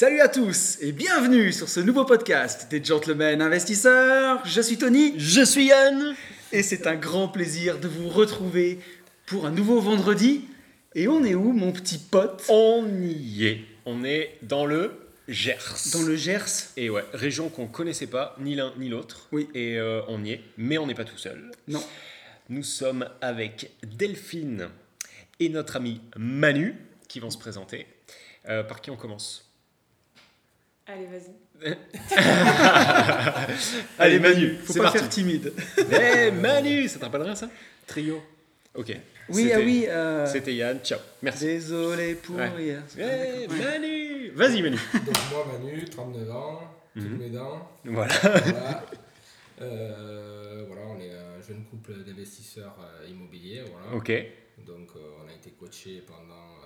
Salut à tous et bienvenue sur ce nouveau podcast des Gentlemen Investisseurs. Je suis Tony. Je suis Yann. Et c'est un grand plaisir de vous retrouver pour un nouveau vendredi. Et on est où, mon petit pote? On y est. On est dans le Gers. Dans le Gers Et ouais, région qu'on connaissait pas, ni l'un ni l'autre. Oui. Et euh, on y est, mais on n'est pas tout seul. Non. Nous sommes avec Delphine et notre ami Manu qui vont se présenter. Euh, par qui on commence? Allez, vas-y. Allez, Manu, faut c'est pas parti. faire timide. Eh, Manu, ça te rappelle rien ça? Trio. Ok. Oui, C'était- ah oui. euh, C'était Yann. Ciao. Merci. Désolé pour Ouais. hier. Eh, Ouais. Manu Vas-y, Manu. Donc moi Manu, 39 ans, toutes Mhm. mes dents. Voilà. Voilà. Euh, voilà, on est un jeune couple d'investisseurs euh, immobiliers. Voilà. Ok. Donc euh, on a été coaché pendant,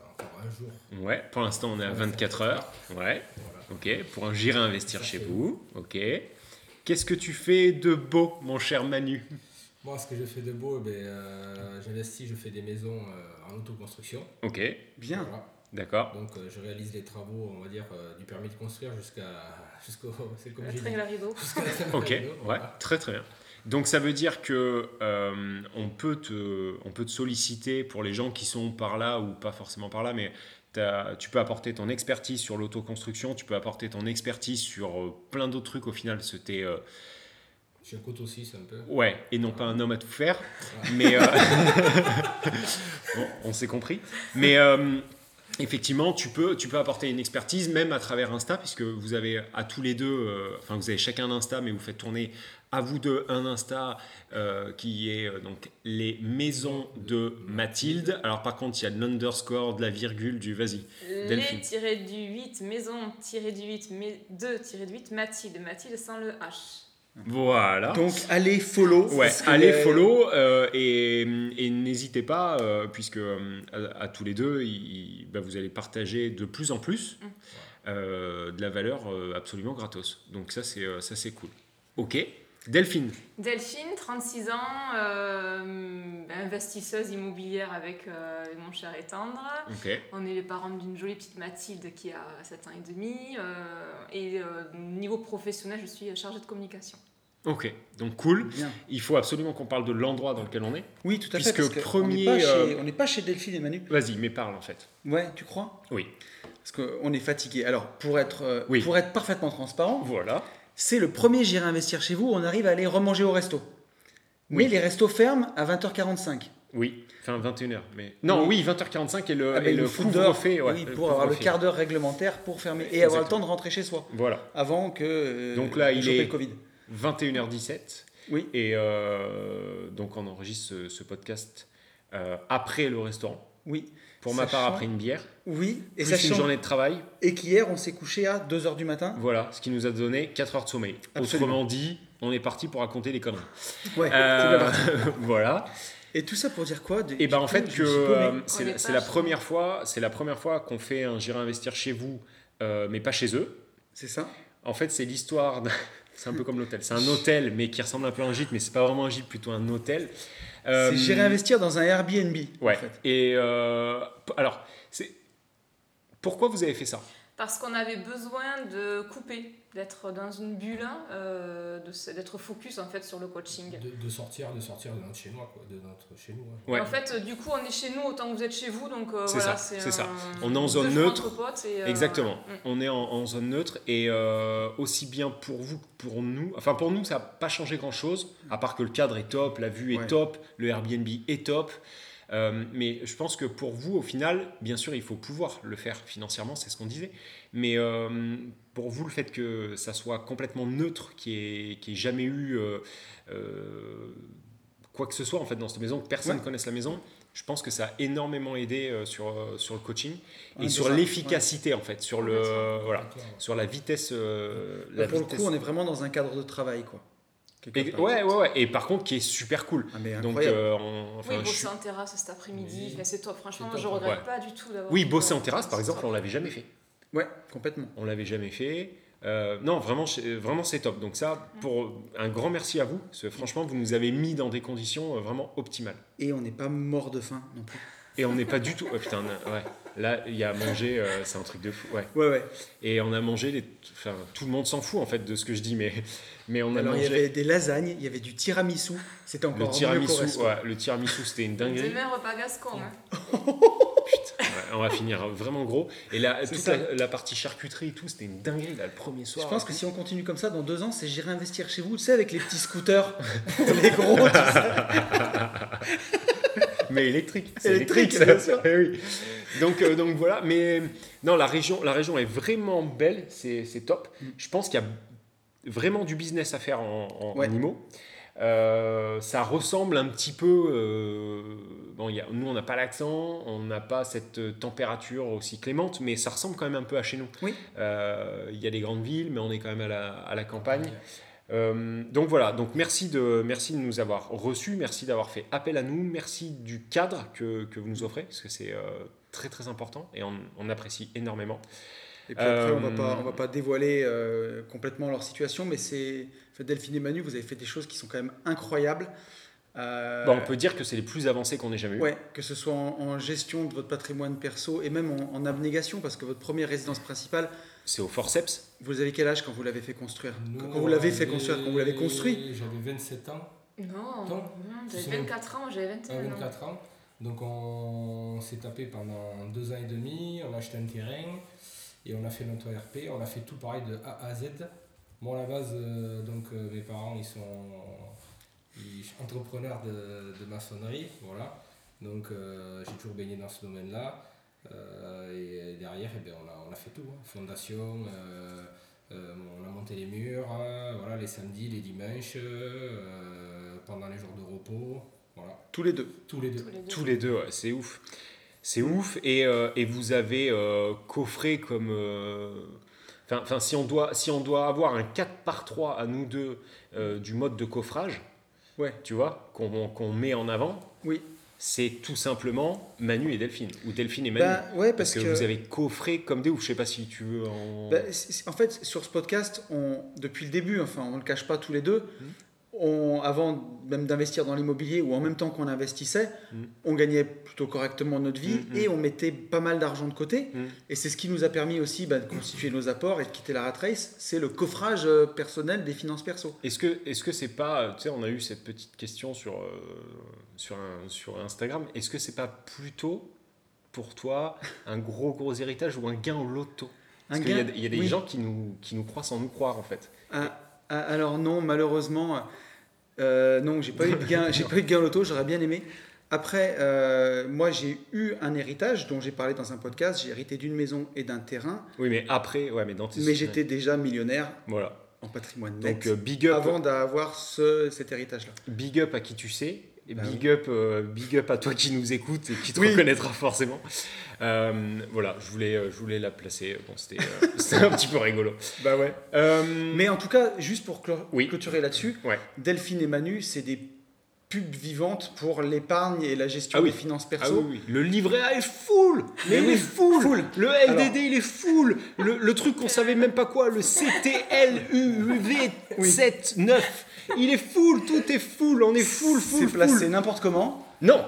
encore un jour. Ouais, pour l'instant on est à 24 heures. Ouais, Voilà. ok. Pour un j'irai investir chez vous. Ok. Qu'est-ce que tu fais de beau, mon cher Manu? Moi, ce que je fais de beau, eh ben, euh, j'investis, je fais des maisons euh, en autoconstruction. Ok, Bien. Voilà. d'accord. Donc euh, je réalise les travaux, on va dire, euh, du permis de construire jusqu'à jusqu'au, c'est comme La j'ai dit, jusqu'à la Ok, vidéo, ouais, voilà. très très bien. Donc ça veut dire que euh, on, peut te, on peut te solliciter pour les gens qui sont par là ou pas forcément par là, mais tu peux apporter ton expertise sur l'autoconstruction, tu peux apporter ton expertise sur euh, plein d'autres trucs au final. C'était euh, Je suis un couteau suisse un peu. Ouais, et non pas un homme à tout faire. Mais. euh, bon, on s'est compris. Mais. Effectivement, tu peux, tu peux apporter une expertise même à travers Insta, puisque vous avez à tous les deux, euh, enfin vous avez chacun un Insta, mais vous faites tourner à vous deux un Insta euh, qui est euh, donc les maisons de Mathilde. Alors par contre, il y a de l'underscore, de la virgule, du vas-y. Les tiré du 8, maison tiré du 8, 2 tiré du 8, Mathilde. Mathilde sans le H. Voilà. Donc allez follow. Ouais, allez follow euh, et, et n'hésitez pas, euh, puisque euh, à, à tous les deux, il- bah, vous allez partager de plus en plus Mm. euh, de la valeur euh, absolument gratos. Donc ça, c'est ça c'est cool. Ok. Delphine. Delphine, 36 ans, euh, investisseuse immobilière avec euh, mon cher et tendre. On est les parents d'une jolie petite Mathilde qui a 7 ans et demi. euh, et euh, niveau professionnel, je suis chargée de communication. Ok. Donc cool. Bien. Il faut absolument qu'on parle de l'endroit dans lequel on est. Oui, tout à Puisque fait. parce que premier, On n'est pas, chez- pas Delphine et Manu. Vas-y, mais parle en fait. Ouais, tu crois? Oui. Parce qu'on est fatigué. Alors, pour être, euh, Oui. pour être parfaitement transparent, Voilà. C'est le premier J'irai investir chez vous. On arrive à aller remanger au resto. Mais Oui. les restos ferment à 20h45. Oui. Enfin 21h. Mais non, oui, Oui. 20h45 et le, Ah ben, et il le ouais, oui, le pour avoir le quart d'heure réglementaire pour fermer et avoir le temps de rentrer chez soi Voilà. avant que euh, Donc là, il est- le Covid. 21h17. Oui. Et euh, donc on enregistre ce, ce podcast euh, après le restaurant. Oui, Pour ma part, Sachant- après une bière. oui. Et plus sachant une journée de travail. et qu'hier on s'est couché à 2h du matin. Voilà, ce qui nous a donné 4 heures de sommeil. Absolument. Autrement dit, on est parti pour raconter des conneries. Ouais, Euh, c'est bien parti. voilà. Et tout ça pour dire quoi de- Et ben en fait que euh, On c'est est la- pas c'est la chez première fois, c'est la première fois qu'on fait un J'irai investir chez vous, euh, mais pas chez eux. C'est ça En fait, c'est l'histoire. d'un- C'est un peu comme l'hôtel. C'est un hôtel, mais qui ressemble un peu à un gîte, mais c'est pas vraiment un gîte, plutôt un hôtel. Euh, C'est J'irai investir dans un Airbnb. Ouais. En fait. Et euh, alors, c'est pourquoi vous avez fait ça? Parce qu'on avait besoin de couper, d'être dans une bulle, euh, de se- d'être focus en fait sur le coaching. De, de sortir, de sortir de notre chez nous, quoi, de notre chez nous. hein. Ouais. En fait, euh, du coup, on est chez nous autant que vous êtes chez vous, donc euh, C'est voilà, ça, c'est ça. On est en zone neutre. et, euh, Exactement. On est en, en zone neutre et euh, aussi bien pour vous que pour nous. Enfin, pour nous, ça n'a pas changé grand-chose, à part que le cadre est top, la vue est Ouais. top, le Airbnb est top. Euh, mais je pense que pour vous, au final, bien sûr, il faut pouvoir le faire financièrement, c'est ce qu'on disait. Mais euh, pour vous, le fait que ça soit complètement neutre, qu'il n'y ait, ait jamais eu euh, quoi que ce soit en fait dans cette maison, que personne ne Ouais. connaisse la maison, je pense que ça a énormément aidé sur, sur le coaching et sur l'efficacité en fait, sur le voilà, sur la vitesse. la pour vitesse. le coup, on est vraiment dans un cadre de travail, quoi. Et- ouais, ouais, ouais. Et par contre, qui est super cool. Ah, mais Donc, incroyable. euh, on- enfin, oui, bosser suis- en terrasse cet après-midi, Oui. c'est top. Franchement, moi, je regrette ouais. pas du tout d'avoir. oui, bosser euh, en terrasse, par exemple, on l'avait jamais fait. Ouais, complètement. On l'avait jamais fait. Euh, non, vraiment, c'est- vraiment c'est top. Donc ça, pour un grand merci à vous. Parce que franchement, vous nous avez mis dans des conditions vraiment optimales. Et on n'est pas mort de faim non plus. Et on n'est pas du tout. Oh, putain, ouais. Là, il y a à manger, euh, c'est un truc de fou. Ouais. Ouais, ouais. Et on a mangé, les... enfin, tout le monde s'en fout en fait de ce que je dis, mais, mais on a Alors, il y mangé avait des lasagnes, il y avait du tiramisu. C'était encore le tiramisu. Ouais, le tiramisu, c'était une dinguerie. Demain, repas gascon. hein. Ouais, on va finir vraiment gros. Et là, C'est toute la, la partie charcuterie et tout, c'était une dinguerie là, le premier Je soir. pense que si on continue comme ça, dans deux ans, c'est j'irai investir chez vous, tu sais, avec les petits scooters, les gros, tu sais. Mais électrique. C'est Électrique, électrique, bien sûr. Eh oui. Donc, euh, donc voilà. Mais non, la région, la région est vraiment belle. C'est c'est top. Mm. Je pense qu'il y a vraiment du business à faire en, en, Ouais. en IMO. Euh, ça ressemble un petit peu. euh, bon, il y a- nous, on n'a pas l'accent, on n'a pas cette température aussi clémente, mais ça ressemble quand même un peu à chez nous. Oui. Euh, Il y a des grandes villes, mais on est quand même à la, à la campagne. Donc voilà, donc merci de, merci de nous avoir reçus, merci d'avoir fait appel à nous, merci du cadre que, que vous nous offrez, parce que c'est très très important et on, on apprécie énormément. Et puis après, on va Euh, pas, on va pas dévoiler euh, complètement leur situation, mais c'est en fait, Delphine et Manu, vous avez fait des choses qui sont quand même incroyables. Euh, Bah, on peut dire que c'est les plus avancés qu'on ait jamais eu. Ouais, que ce soit en, en gestion de votre patrimoine perso et même en, en abnégation, parce que votre première résidence principale, C'est au forceps. vous avez quel âge quand vous l'avez fait construire? Nous, Quand vous l'avez fait on construire, quand vous l'avez construit? J'avais 27 ans, Non, Non. j'avais 24 ans, j'avais 21 j'avais ans. 24 ans. Donc on s'est tapé pendant deux ans et demi, on a acheté un terrain et on a fait notre RP, on a fait tout pareil de A à Z. Moi à la base, euh, donc euh, mes parents ils sont entrepreneurs de, maçonnerie, voilà. Donc euh, j'ai toujours baigné dans ce domaine-là. Et derrière, eh ben, on, a, on a fait tout, hein. fondation, on a monté les murs, hein, voilà, les samedis, les dimanches, pendant les jours de repos, voilà, Tous les deux. tous les deux. Tous les deux. Tous les deux, ouais, c'est ouf. C'est ouf. Et, euh, et vous avez euh, coffré comme. euh, Enfin, enfin, si, on doit, si on doit avoir un 4 par 3 à nous deux euh, du mode de coffrage, Ouais. tu vois, qu'on qu'on met en avant, Oui. c'est tout simplement Manu et Delphine. Ou Delphine et Manu. Bah, ouais, parce, parce, que, vous avez coffré comme des ouf. Je sais pas si tu veux en. Bah, en fait, sur ce podcast, on, depuis le début, enfin, on ne le cache pas tous les deux, Mhm. On, avant même d'investir dans l'immobilier ou en même temps qu'on investissait, Mhm. on gagnait plutôt correctement notre vie Mhm. et on mettait pas mal d'argent de côté. Et c'est ce qui nous a permis aussi bah, de constituer nos apports et de quitter la rat race. C'est le coffrage euh, personnel des finances perso. Est-ce que est-ce que c'est pas tu sais on a eu cette petite question sur euh, sur un- sur Instagram est-ce que c'est pas plutôt pour toi un gros gros héritage ou un gain au loto? Parce qu'il y a, gain- il y a des oui. gens qui nous qui nous croient sans nous croire en fait. Ah, ah, alors non, malheureusement, euh, non, j'ai pas eu de gain, j'ai pas eu de gain loto. J'aurais bien aimé. Après, euh, moi, j'ai eu un héritage dont j'ai parlé dans un podcast. J'ai hérité d'une maison et d'un terrain, Oui mais après ouais mais dans tes mais j'étais déjà millionnaire voilà. en patrimoine net Donc euh, big up avant d'avoir ce, cet héritage-là. big up à qui tu sais et Bah big up euh, big up à toi qui nous écoute et qui te Oui. reconnaîtra forcément. Euh, voilà, je voulais euh, je voulais la placer. Bon c'était c'était un petit peu rigolo. Bah ouais. Mais en tout cas, juste pour Oui. clôturer là-dessus, Ouais. Delphine et Manu, c'est des pubs vivantes pour l'épargne et la gestion Ah oui. des finances Ah perso. oui, oui. Le livret A est full Mais Mais il oui, est full, full. Le LDD il est full Le, le truc qu'on savait même pas quoi, le CTLUV79 Il est full, tout est full, on est full, full, C'est placé n'importe comment. Non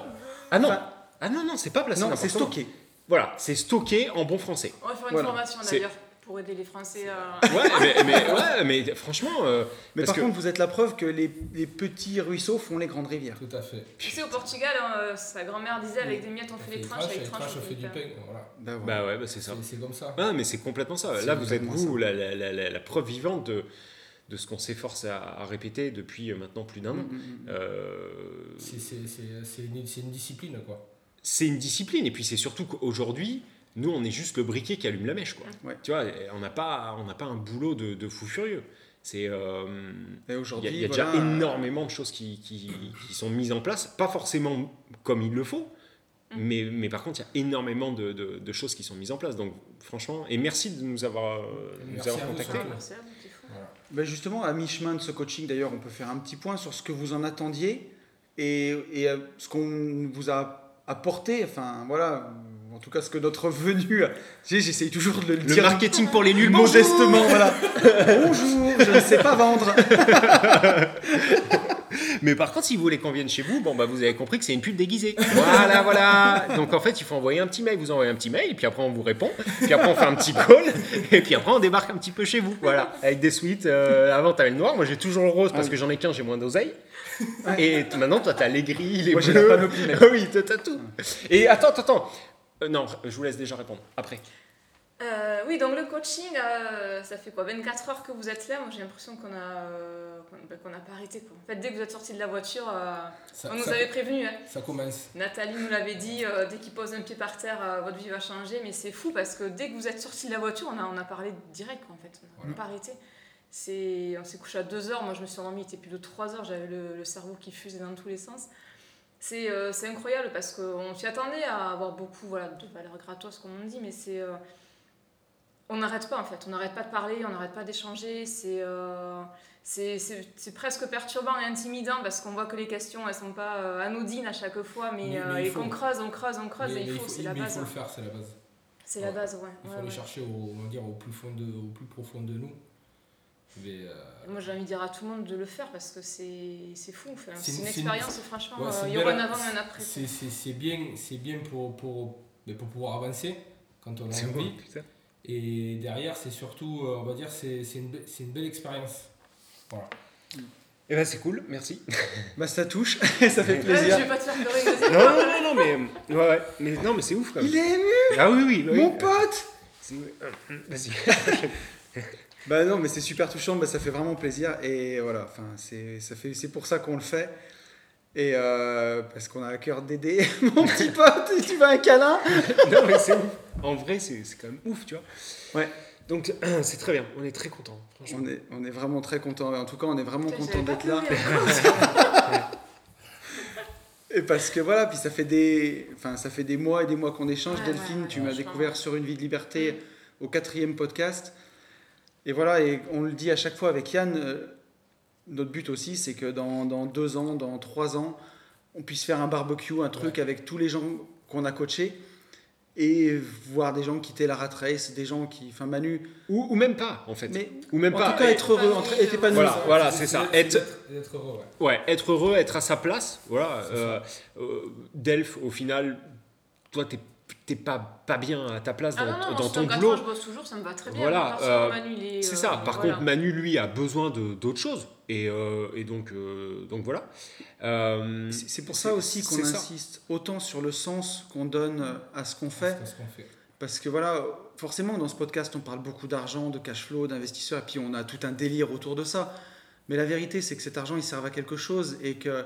Ah non Enfin, Ah non, non, c'est pas placé non, c'est comment. stocké. Voilà, c'est stocké en bon français. On va faire une Voilà. formation d'ailleurs pour aider les Français à. Ouais, mais, mais- ouais, mais franchement... euh, Mais parce par que- contre, vous êtes la preuve que les, les petits ruisseaux font les grandes rivières. Tout à fait. Tu sais, au Portugal, euh, sa grand-mère disait avec des miettes on fait les tranches, avec avec tranches on fait du pain. Voilà. Bah, voilà. Bah ouais, bah c'est ça. C'est comme ça. Ah, mais c'est complètement ça. Là, vous êtes vous, la, la- la- la- la preuve vivante de, de ce qu'on s'efforce à, à répéter depuis euh, maintenant plus d'un an. Mm, mm, mm. Euh, C'est c'est- c'est- c'est une, une discipline, quoi. c'est une discipline et puis c'est surtout qu'aujourd'hui nous on est juste le briquet qui allume la mèche quoi Ouais. tu vois on n'a pas on n'a pas un boulot de, de fou furieux c'est euh, Et il y a, aujourd'hui, il y a voilà, déjà énormément de choses qui, qui, qui sont mises en place pas forcément comme il le faut Mais, mais par contre, il y a énormément de, de- de choses qui sont mises en place. Donc, franchement, et merci de nous avoir, euh, nous Merci avoir à vous, contactés. Voilà. Ben justement, à mi-chemin de ce coaching, d'ailleurs, on peut faire un petit point sur ce que vous en attendiez et, et, euh, ce qu'on vous a apporté. Enfin, voilà, en tout cas, ce que notre venue. J'essaye toujours de le, Le dire marketing pour les nuls, modestement. Voilà. Bonjour, je ne sais pas vendre. Mais par contre, si vous voulez qu'on vienne chez vous, bon, bah, vous avez compris que c'est une pub déguisée. Voilà, voilà. Donc en fait, il faut envoyer un petit mail. Vous envoyez un petit mail, puis après on vous répond, puis après on fait un petit call, et puis après on débarque un petit peu chez vous. Voilà, avec des suites. euh, avant, t'avais le noir. Moi, j'ai toujours le rose parce Ah. que j'en ai qu'un, j'ai moins d'oseille. Et maintenant, toi, t'as les gris, les Moi, j'ai bleus. la panoplie, mec. oui, t'as tout. Et attends, attends, attends. Euh, non, je vous laisse déjà répondre. Après. Euh, oui, donc le coaching, euh, ça fait quoi 24 heures que vous êtes là? Moi j'ai l'impression qu'on a, euh, qu'on ben, qu'on n'a pas arrêté. Quoi. En fait, dès que vous êtes sorti de la voiture, Ça, on nous ça- avait prévenu. Hein. ça commence. Nathalie nous l'avait dit, dès qu'il pose un pied par terre, votre vie va changer. Mais c'est fou parce que dès que vous êtes sorti de la voiture, on a, on a parlé direct quoi, en fait. On n'a Voilà. pas arrêté. On s'est couché à 2 heures, moi je me suis endormie, il était plus de 3 heures, j'avais le, le cerveau qui fusait dans tous les sens. C'est, c'est incroyable parce qu'on s'y attendait à avoir beaucoup voilà, de valeurs gratos, comme on dit, mais c'est. Euh, on n'arrête pas en fait, on n'arrête pas de parler, on n'arrête pas d'échanger, c'est, euh, c'est, c'est, c'est presque perturbant et intimidant parce qu'on voit que les questions elles sont pas euh, anodines à chaque fois, mais, Mais- euh, mais et faut- qu'on creuse, on creuse, on creuse Mais- et il faut, c'est la mais il base. faut le faire, c'est la base. C'est la base, ouais. Il faut ouais, aller ouais. chercher au, on va dire, au, plus fond de, au plus profond de nous. Mais, euh, Moi j'ai envie de dire à tout le monde de le faire parce que c'est, c'est fou, Enfin, C'est c'est une- une c'est une- expérience franchement, euh, il y aura un avant et un après. c'est bien, c'est bien pour, pour, mais pour pouvoir avancer quand on a envie. putain. Et derrière, c'est surtout, euh, on va dire, c'est c'est une, be- une belle expérience. Voilà. Eh ben, c'est cool, merci. Bah, ça touche, ça fait Ouais, plaisir. je vais pas te faire pleurer, vas-y. non, non, non, non, mais, ouais, ouais. mais non, mais c'est ouf quand même. Il est ému, Ah oui, oui, oui. mon pote Vas-y. Bah non, mais c'est super touchant, bah, ça fait vraiment plaisir. Et voilà, enfin, c'est ça fait- c'est pour ça qu'on le fait. Et euh, parce qu'on a à cœur d'aider mon petit pote, tu veux un câlin non, mais c'est ouf. En vrai, c'est c'est quand même ouf, tu vois. Ouais. Donc, c'est très bien. On est très content, on est, on est vraiment très content. En tout cas, on est vraiment content d'être là. hein. Et parce que voilà, puis ça fait des, enfin, ça fait des mois et des mois qu'on échange. Ouais, Delphine, ouais, tu m'as découvert sur Une vie de liberté au quatrième podcast. Et voilà, et on le dit à chaque fois avec Yann, euh, notre but aussi, c'est que dans, dans deux ans, dans trois ans, on puisse faire un barbecue, un truc avec tous les gens qu'on a coachés et voir des gens quitter la rat race, des gens qui, enfin Manu, Ou, ou même pas, en fait. mais Ou même en pas. tout cas être heureux, entre- être épanoui. Voilà, voilà, c'est ça. Être- heureux, ouais. Ouais, être heureux, être à sa place. Voilà. Euh, euh, Delph, au final, toi, t'es t'es pas, pas bien à ta place Ah dans, non, non, dans moi, ton boulot. je bosse toujours, ça me va très bien. Voilà, euh, C'est euh, ça. Par voilà. contre, Manu, lui, a besoin de- d'autres choses. Et, euh, et donc, euh, donc voilà. Euh, C'est pour ça aussi qu'on ça. insiste autant sur le sens qu'on donne à ce qu'on fait. C'est ce qu'on fait. Parce que voilà, forcément, dans ce podcast, on parle beaucoup d'argent, de cash flow, d'investisseurs, et puis on a tout un délire autour de ça. Mais la vérité, c'est que cet argent, il sert à quelque chose et que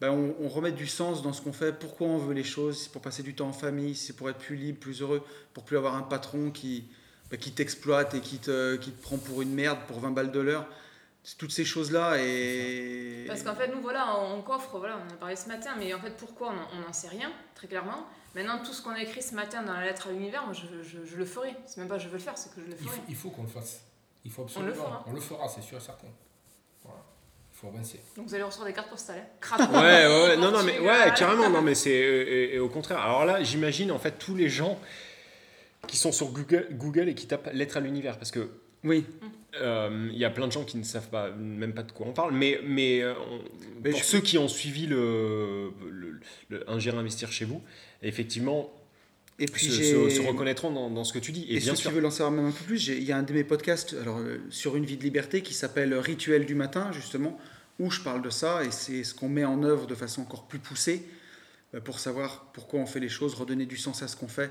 ben, on, on remet du sens dans ce qu'on fait. Pourquoi on veut les choses C'est pour passer du temps en famille, c'est pour être plus libre, plus heureux, pour plus avoir un patron qui, ben, qui t'exploite et qui te, qui te prend pour une merde pour 20 balles de l'heure. C'est toutes ces choses-là et... Parce qu'en fait, nous, voilà, on coffre, voilà, on en a parlé ce matin, mais en fait, pourquoi On n'en sait rien, très clairement. Maintenant, tout ce qu'on a écrit ce matin dans la lettre à l'univers, moi, je, je, je le ferai. C'est même pas je veux le faire, c'est que je le ferai. il faut qu'on le fasse. Il faut On absolument. le fera. On le fera, c'est sûr et certain. Faut avancer. Donc, vous allez recevoir des cartes postales. Hein. Ouais, ouais, ouais, non, non, mais ouais, carrément, non, mais c'est et, et au contraire. Alors là, j'imagine en fait tous les gens qui sont sur Google, Google et qui tapent lettre à l'univers, parce que Oui, euh, il y a plein de gens qui ne savent pas, même pas de quoi on parle, mais mais, euh, on- Mais pour je- ceux qui ont suivi le, le, le- un gérer investir chez vous, effectivement, et puis se, j'ai... se- se reconnaîtront dans, dans ce que tu dis. Et, Et, bien ceux sûr, qui veulent en savoir même un peu plus, il y a un de mes podcasts alors, euh, sur une vie de liberté qui s'appelle Rituel du matin, justement, où je parle de ça, et c'est ce qu'on met en œuvre de façon encore plus poussée euh, pour savoir pourquoi on fait les choses, redonner du sens à ce qu'on fait,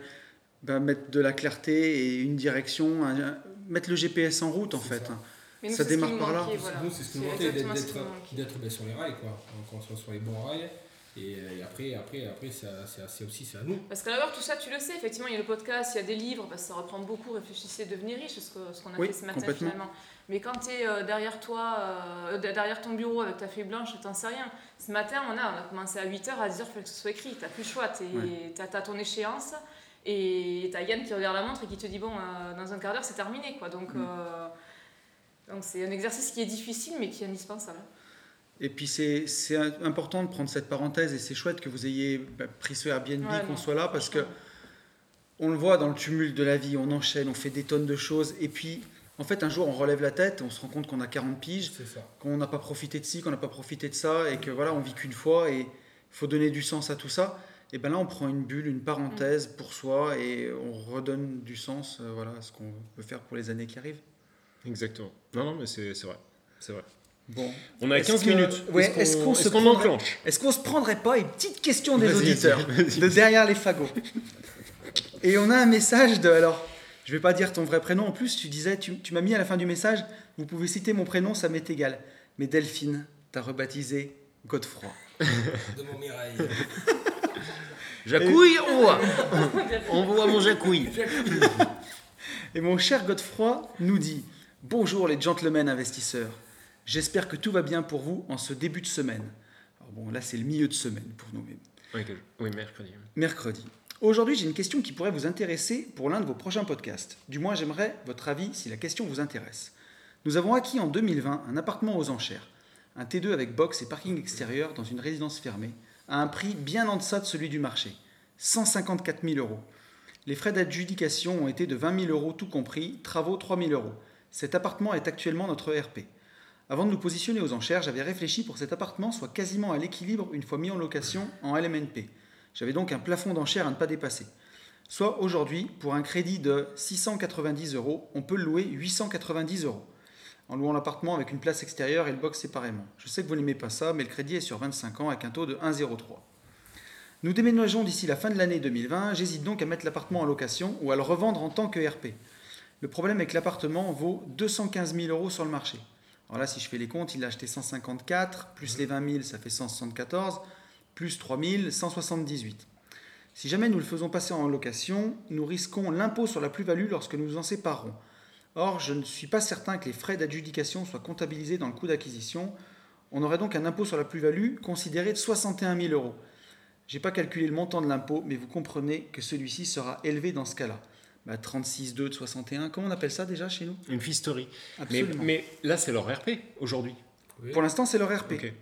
ben, mettre de la clarté et une direction, un- mettre le GPS en route en fait. ça. hein. Mais nous, ça démarre nous par là. voilà. Nous, c'est ce C'est manquait, d'être- ben, sur les rails, quoi. Donc, on soit sur les bons rails. Et, euh, et après, après, après c'est aussi c'est à nous. Parce qu'à base, tout ça, tu le sais, effectivement, il y a le podcast, il y a des livres, parce que ça reprend beaucoup, réfléchissez, devenir riche, ce que- ce qu'on a Oui, fait ce matin finalement. Mais quand tu es derrière toi, euh, de- derrière ton bureau avec ta feuille blanche, t'en sais rien. Ce matin, on a, on a commencé à 8h, à 10h, il fallait que ce soit écrit, t'as plus le choix, tu Ouais. as, ton échéance, et t'as Yann qui regarde la montre et qui te dit, bon, euh, dans un quart d'heure, c'est terminé, quoi. Donc, Mm. euh, donc c'est un exercice qui est difficile, mais qui est indispensable. Et puis c'est important de prendre cette parenthèse et c'est chouette que vous ayez bah, pris ce Airbnb, Ouais, qu'on soit là parce que on le voit dans le tumulte de la vie, on enchaîne, on fait des tonnes de choses et puis en fait un jour on relève la tête, on se rend compte qu'on a 40 piges, qu'on n'a pas profité de ci, qu'on n'a pas profité de ça et que voilà on vit qu'une fois et il faut donner du sens à tout ça. Et ben là on prend une bulle, une parenthèse pour soi et on redonne du sens euh, voilà, à ce qu'on veut faire pour les années qui arrivent. Exactement. Non, non, mais c'est vrai. C'est vrai. Bon. On a Est-ce 15 que- minutes. ouais, Est-ce qu'on prendrait- enclenche Est-ce qu'on se prendrait pas une petite question des auditeurs de derrière les fagots? Et on a un message de alors, je vais pas dire ton vrai prénom en plus, tu disais, tu, tu m'as mis à la fin du message, vous pouvez citer mon prénom, ça m'est égal. Mais Delphine, t'as rebaptisé Godefroy. De mon Mireille. Jacouille, on voit. on voit mon jacouille. Et mon cher Godefroy nous dit Bonjour les gentlemen investisseurs. J'espère que tout va bien pour vous en ce début de semaine. Alors bon, là c'est le milieu de semaine pour nous. mais oui, mercredi. mercredi. Aujourd'hui, j'ai une question qui pourrait vous intéresser pour l'un de vos prochains podcasts. Du moins, j'aimerais votre avis si la question vous intéresse. Nous avons acquis en 2020 un appartement aux enchères, un T2 avec box et parking extérieur dans une résidence fermée, à un prix bien en deçà de celui du marché, 154 000 euros. Les frais d'adjudication ont été de 20 000 euros tout compris, travaux 3 000 euros. Cet appartement est actuellement notre RP. Avant de nous positionner aux enchères, j'avais réfléchi pour que cet appartement soit quasiment à l'équilibre une fois mis en location en LMNP. J'avais donc un plafond d'enchères à ne pas dépasser. Soit aujourd'hui, pour un crédit de 690 euros, on peut le louer 890 euros. En louant l'appartement avec une place extérieure et le box séparément. Je sais que vous n'aimez pas ça, mais le crédit est sur 25 ans avec un taux de 1,03. Nous déménageons d'ici la fin de l'année 2020, j'hésite donc à mettre l'appartement en location ou à le revendre en tant que RP. Le problème est que l'appartement vaut 215 000 euros sur le marché. Alors là, si je fais les comptes, il l'a acheté 154, plus les 20 000, ça fait 174, plus 3 000, 178. Si jamais nous le faisons passer en location, nous risquons l'impôt sur la plus-value lorsque nous nous en séparerons. Or, je ne suis pas certain que les frais d'adjudication soient comptabilisés dans le coût d'acquisition. On aurait donc un impôt sur la plus-value considéré de 61 000 euros. J'ai pas calculé le montant de l'impôt, mais vous comprenez que celui-ci sera élevé dans ce cas-là. Bah, 36,2 de 61, comment on appelle ça déjà chez nous? Une fisterie. Mais, Absolument. mais là, c'est leur RP aujourd'hui. Oui. Pour l'instant, c'est leur RP. Ok.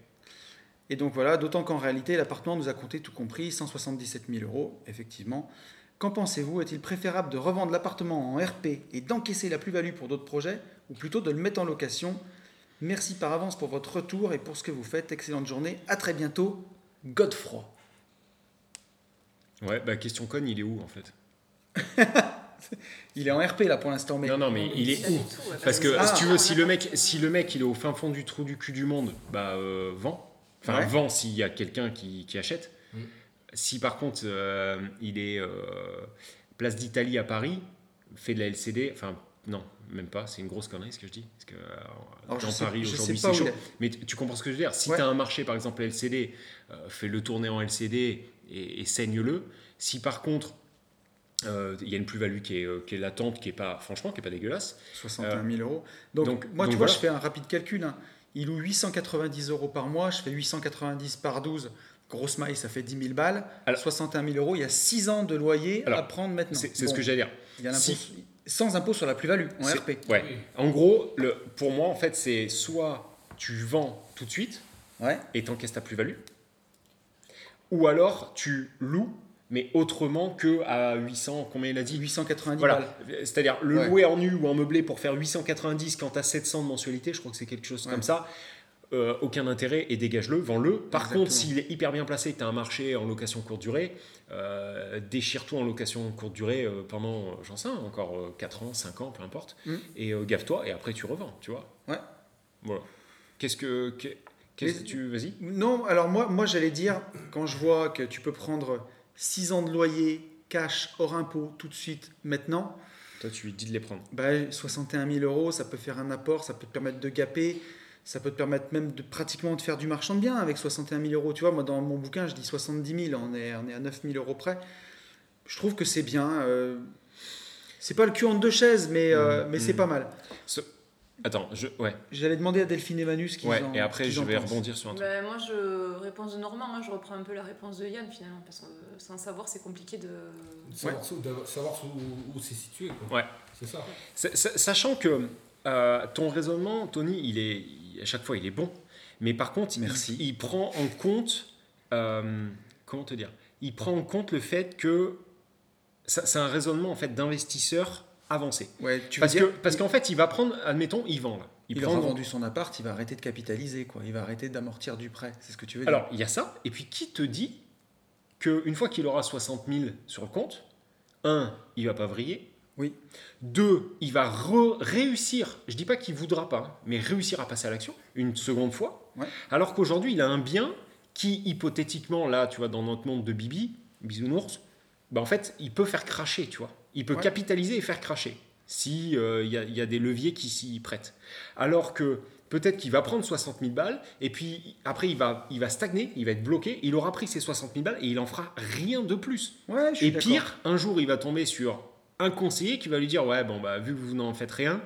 Et donc voilà, d'autant qu'en réalité, l'appartement nous a coûté tout compris 177 000 euros, effectivement. Qu'en pensez-vous? Est-il préférable de revendre l'appartement en RP et d'encaisser la plus-value pour d'autres projets, ou plutôt de le mettre en location? Merci par avance pour votre retour et pour ce que vous faites. Excellente journée. À très bientôt. Godefroy. Ouais, bah question conne, il est où en fait? Il est en RP là pour l'instant, mais Non, non, mais il est où? Parce que Ah. si tu veux, si le mec, si le mec, il est au fin fond du trou du cul du monde, bah euh, vend. Enfin, Ouais. vend s'il y a quelqu'un qui, qui achète. Mm. Si par contre euh, il est euh, place d'Italie à Paris, fait de la LCD, enfin non, même pas, c'est une grosse connerie ce que je dis. Parce que euh, Alors, je dans sais- Paris je sais aujourd'hui c'est chaud. Mais tu tu comprends ce que je veux dire? Si Ouais. tu as un marché par exemple LCD, euh, fais le tourner en LCD et, et saigne-le. Si par contre euh, il y a une plus-value qui est, euh, qui est latente, qui est pas, franchement, qui est pas dégueulasse. 61 000 euros. Donc, donc- moi, donc tu vois, voilà. je fais un rapide calcul. hein. Il loue 890 euros par mois, je fais 890 par 12. Grosse maille, ça fait 10 000 balles. Alors- 61 000 euros, il y a 6 ans de loyer Alors, à prendre maintenant. C'est Bon, ce que j'allais dire. il y a l'impôt- Si- Sans impôt sur la plus-value, en RP. Ouais. En gros, le, pour moi, en fait, c'est soit tu vends tout de suite Ouais. et t'encaisses ta plus-value, ou alors tu loues, mais autrement que à 800, combien il a dit? 890 Voilà, c'est-à-dire le Ouais. louer en nu ou en meublé pour faire 890 quand t'as 700 de mensualité, je crois que c'est quelque chose Ouais. comme ça. euh, aucun intérêt et dégage-le, vends-le. Par Exactement. contre, s'il est hyper bien placé, tu as un marché en location courte durée, euh, déchire-toi en location courte durée euh, pendant, j'en sais, encore euh, 4 ans, 5 ans, peu importe, Mm. et gaffe-toi, et après tu revends, tu vois. Ouais. Voilà. Qu'est-ce que. qu'est- Qu'est-ce que tu. Vas-y. Non, alors moi, moi j'allais dire, quand je vois que tu peux prendre 6 ans de loyer, cash, hors impôt, tout de suite, maintenant, Toi, tu lui dis de les prendre. bah, 61 000 euros, ça peut faire un apport, ça peut te permettre de gaper. Ça peut te permettre même de pratiquement de faire du marchand de biens avec 61 000 euros. Tu vois, moi dans mon bouquin, je dis 70 000, on est, on est à 9 000 euros près. Je trouve que c'est bien. euh, c'est pas le cul entre deux chaises, mais, euh, mais c'est Mhm. pas mal. Ce- Attends, je... ouais, J'allais demander à Delphine et Manu ce qu'ils ouais. en et après je vais pensent. rebondir sur un truc. Ben, moi, je réponse de Normand, moi, je reprends un peu la réponse de Yann finalement, parce que euh, sans savoir, c'est compliqué de. Savoir, où- de- savoir où, où c'est situé. Quoi. Ouais. C'est ça. Sa- sa- Sachant que euh, ton raisonnement, Tony, il est, il- à chaque fois, il est bon. Mais par contre, il- Merci. Il, prend en compte. euh, comment te dire? Il prend en compte le fait que c'est un raisonnement en fait d'investisseur avancé. Ouais, tu veux Parce dire, que parce qu'en fait, il va prendre, admettons, il vend là. il, prend aura vendu son appart, il va arrêter de capitaliser, quoi. Il va arrêter d'amortir du prêt. C'est ce que tu veux dire Alors, il y a ça. Et puis, qui te dit qu'une fois qu'il aura 60 000 sur le compte, un, il va pas vriller. Oui. Deux, il va réussir, je dis pas qu'il voudra pas, mais réussir à passer à l'action une seconde fois. Ouais. Alors qu'aujourd'hui, il a un bien qui, hypothétiquement, là, tu vois, dans notre monde de Bibi, bisounours, bah, en fait, il peut faire cracher, tu vois. Il peut Ouais. capitaliser et faire cracher si euh, il y, a- il y a des leviers qui s'y prêtent. Alors que peut-être qu'il va prendre 60 000 balles et puis après il va, il va stagner, il va être bloqué, il aura pris ses 60 000 balles et il en fera rien de plus. Ouais, Et pire, un jour il va tomber sur un conseiller qui va lui dire ouais bon bah vu que vous n'en faites rien,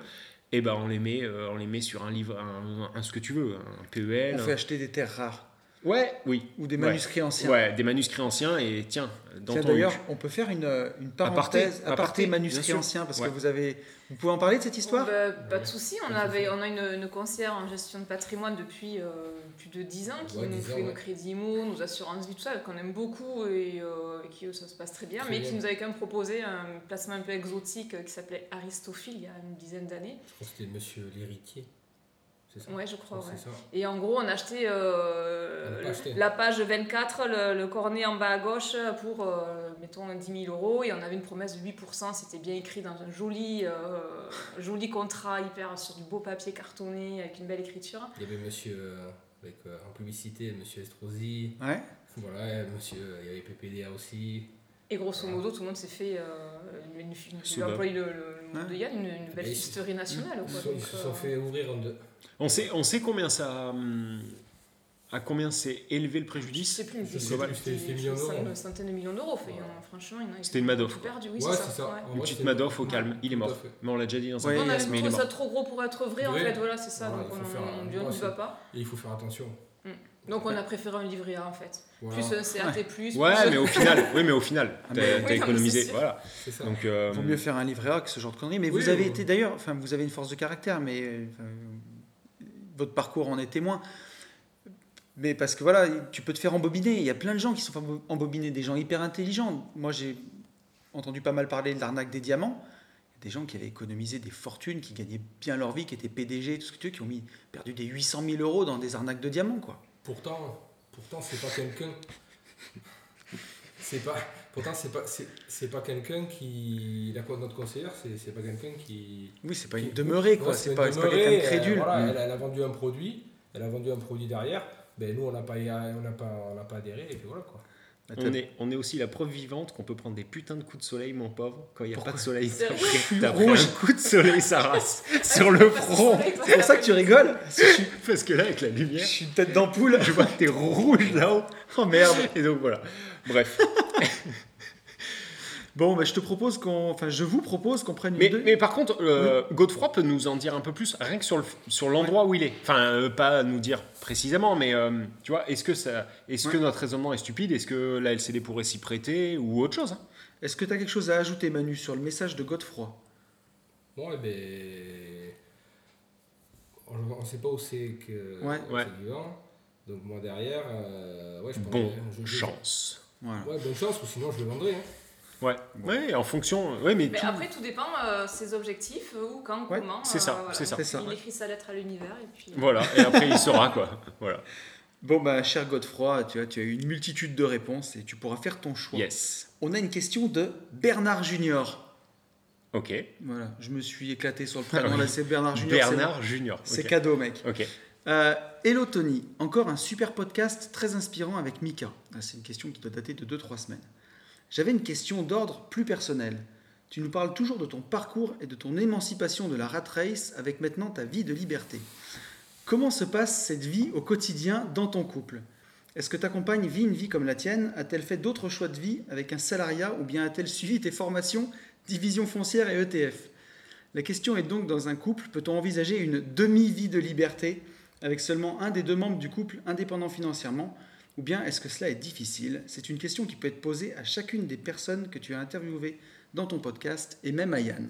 et ben on les met, euh, on les met sur un livre, un, un- ce que tu veux, un PEL. On un- fait acheter des terres rares Ouais, oui. ou des Ouais. manuscrits anciens. Ouais, des manuscrits anciens et tiens, dans Tiens, ton d'ailleurs, on peut faire une, une parenthèse, Aparté, aparté, aparté, bien manuscrit sûr. ancien, parce Ouais. que vous avez... Vous pouvez en parler de cette histoire? Oh, bah, pas de souci, on, avait, on a une, une conseillère en gestion de patrimoine depuis euh, plus de 10 ans qui Ouais, nous 10 fait ans, nos crédits IMO, nos assurances vie, tout ça, qu'on aime beaucoup et euh, qui ça se passe très bien, Très mais bien. qui nous avait quand même proposé un placement un peu exotique euh, qui s'appelait Aristophile il y a une dizaine d'années. Je crois que c'était monsieur l'héritier. Ça Ouais, je crois, C'est ouais. ça. Et en gros, on a acheté, euh, On la page 24, le, le cornet en bas à gauche pour, euh, mettons, 10 000 euros. Et on avait une promesse de 8%. C'était bien écrit dans un joli, euh, joli contrat, hyper sur du beau papier cartonné, avec une belle écriture. Il y avait monsieur, euh, avec, euh, en publicité, monsieur Estrosi. Ouais. Voilà, monsieur, il y avait PPDA aussi. Et grosso modo, tout le monde s'est fait. Euh, une, employer le, le, le mot Ouais. de Yann, une, une belle fusterie nationale. Ils se euh, sont fait ouvrir en deux. On sait, on sait combien ça, hum, à combien c'est élevé le préjudice sais plus, c'était- c'était millions d'euros. Une centaine de millions d'euros. Ouais. hein, franchement, il y en a C'était une Madoff, perdu, oui, ouais, c'est ça. ouais. En Une vrai, petite c'est- Madoff au Ouais. calme, il est mort. Mais on l'a déjà dit dans un Ouais, on a- podcast, il est trouvé mort. ça trop gros pour être vrai, en Ouais. fait, voilà, c'est ça. Voilà, donc on, on, on ouais, n'y va c'est- pas. Et il faut faire attention. Donc on a préféré un livret A en fait. Voilà. Plus un CAT, plus. Ouais, plus- mais au final, oui, mais au final, Ah, t'as Oui, économisé, c'est voilà. C'est ça. Donc, euh, Vaut mieux faire un livret A que ce genre de conneries. Mais Oui, vous avez oui. été d'ailleurs, enfin, vous avez une force de caractère, mais votre parcours en est témoin. Mais parce que voilà, tu peux te faire embobiner. Il y a plein de gens qui sont embo- embobinés, des gens hyper intelligents. Moi, j'ai entendu pas mal parler de l'arnaque des diamants. Des gens qui avaient économisé des fortunes, qui gagnaient bien leur vie, qui étaient PDG, tout ce que tu veux, qui ont mis, perdu des 800 000 euros dans des arnaques de diamants, quoi. Pourtant, pourtant c'est pas quelqu'un. C'est pas. Pourtant, c'est pas, c'est, pas quelqu'un qui. La, notre conseillère, c'est, c'est pas quelqu'un qui. Oui, c'est pas une demeurée, quoi. Ouais, c'est pas, quelqu'un de euh, crédule. voilà, Mm. elle, elle a vendu un produit, elle a vendu un produit derrière. Ben nous, on n'a pas, on n'a pas, on n'a pas adhéré, et puis voilà quoi. On est, on est aussi la preuve vivante qu'on peut prendre des putains de coups de soleil, mon pauvre, quand il n'y a Pourquoi pas de soleil. T'as pris, un coup de soleil, sa race, sur le front. C'est pour ça que tu rigoles je Parce que là, avec la je lumière, suis une tête d'ampoule. je vois que t'es rouge là-haut. Oh merde Et donc voilà. Bref. Bon, bah, je te propose qu'on. Enfin, je vous propose qu'on prenne une. Mais, deux- mais par contre, euh, Godefroy peut nous en dire un peu plus, rien que sur, le, sur l'endroit où il est. Enfin, euh, pas nous dire précisément, mais euh, tu vois, est-ce que, ça, est-ce que notre raisonnement est stupide? Est-ce que la LCD pourrait s'y prêter ou autre chose hein? Est-ce que tu as quelque chose à ajouter, Manu, sur le message de Godefroy? Bon, et ben. On ne sait pas où c'est que Ouais. Ouais. Donc moi derrière, euh, ouais, je pense Bon, que je- je- chance. Voilà. Ouais, bonne chance, ou sinon je le vendrai. hein. Ouais, ouais, en fonction. Ouais, mais, Mais tout- après, tout dépend euh, ses objectifs, euh, où, quand, Ouais, comment. c'est ça, voilà. c'est ça. Il écrit sa lettre à l'univers et puis. Voilà, et après il saura quoi. Voilà. Bon, bah, cher Godefroy, tu, vois, tu as eu une multitude de réponses et tu pourras faire ton choix. Yes. On a une question de Bernard Junior. Ok. Voilà, je me suis éclaté sur le prénom. Ah oui. Là, c'est Bernard Junior. c'est Bernard Junior. bon. C'est cadeau, mec. Ok. Euh, Hello Tony, encore un super podcast très inspirant avec Mika. Ah, c'est une question qui doit dater de 2-3 semaines. J'avais une question d'ordre plus personnel. Tu nous parles toujours de ton parcours et de ton émancipation de la rat race avec maintenant ta vie de liberté. Comment se passe cette vie au quotidien dans ton couple? Est-ce que ta compagne vit une vie comme la tienne? A-t-elle fait d'autres choix de vie avec un salariat ou bien a-t-elle suivi tes formations, division foncière et ETF La question est donc dans un couple, peut-on envisager une demi-vie de liberté avec seulement un des deux membres du couple indépendant financièrement? Ou bien est-ce que cela est difficile? C'est une question qui peut être posée à chacune des personnes que tu as interviewées dans ton podcast et même à Yann.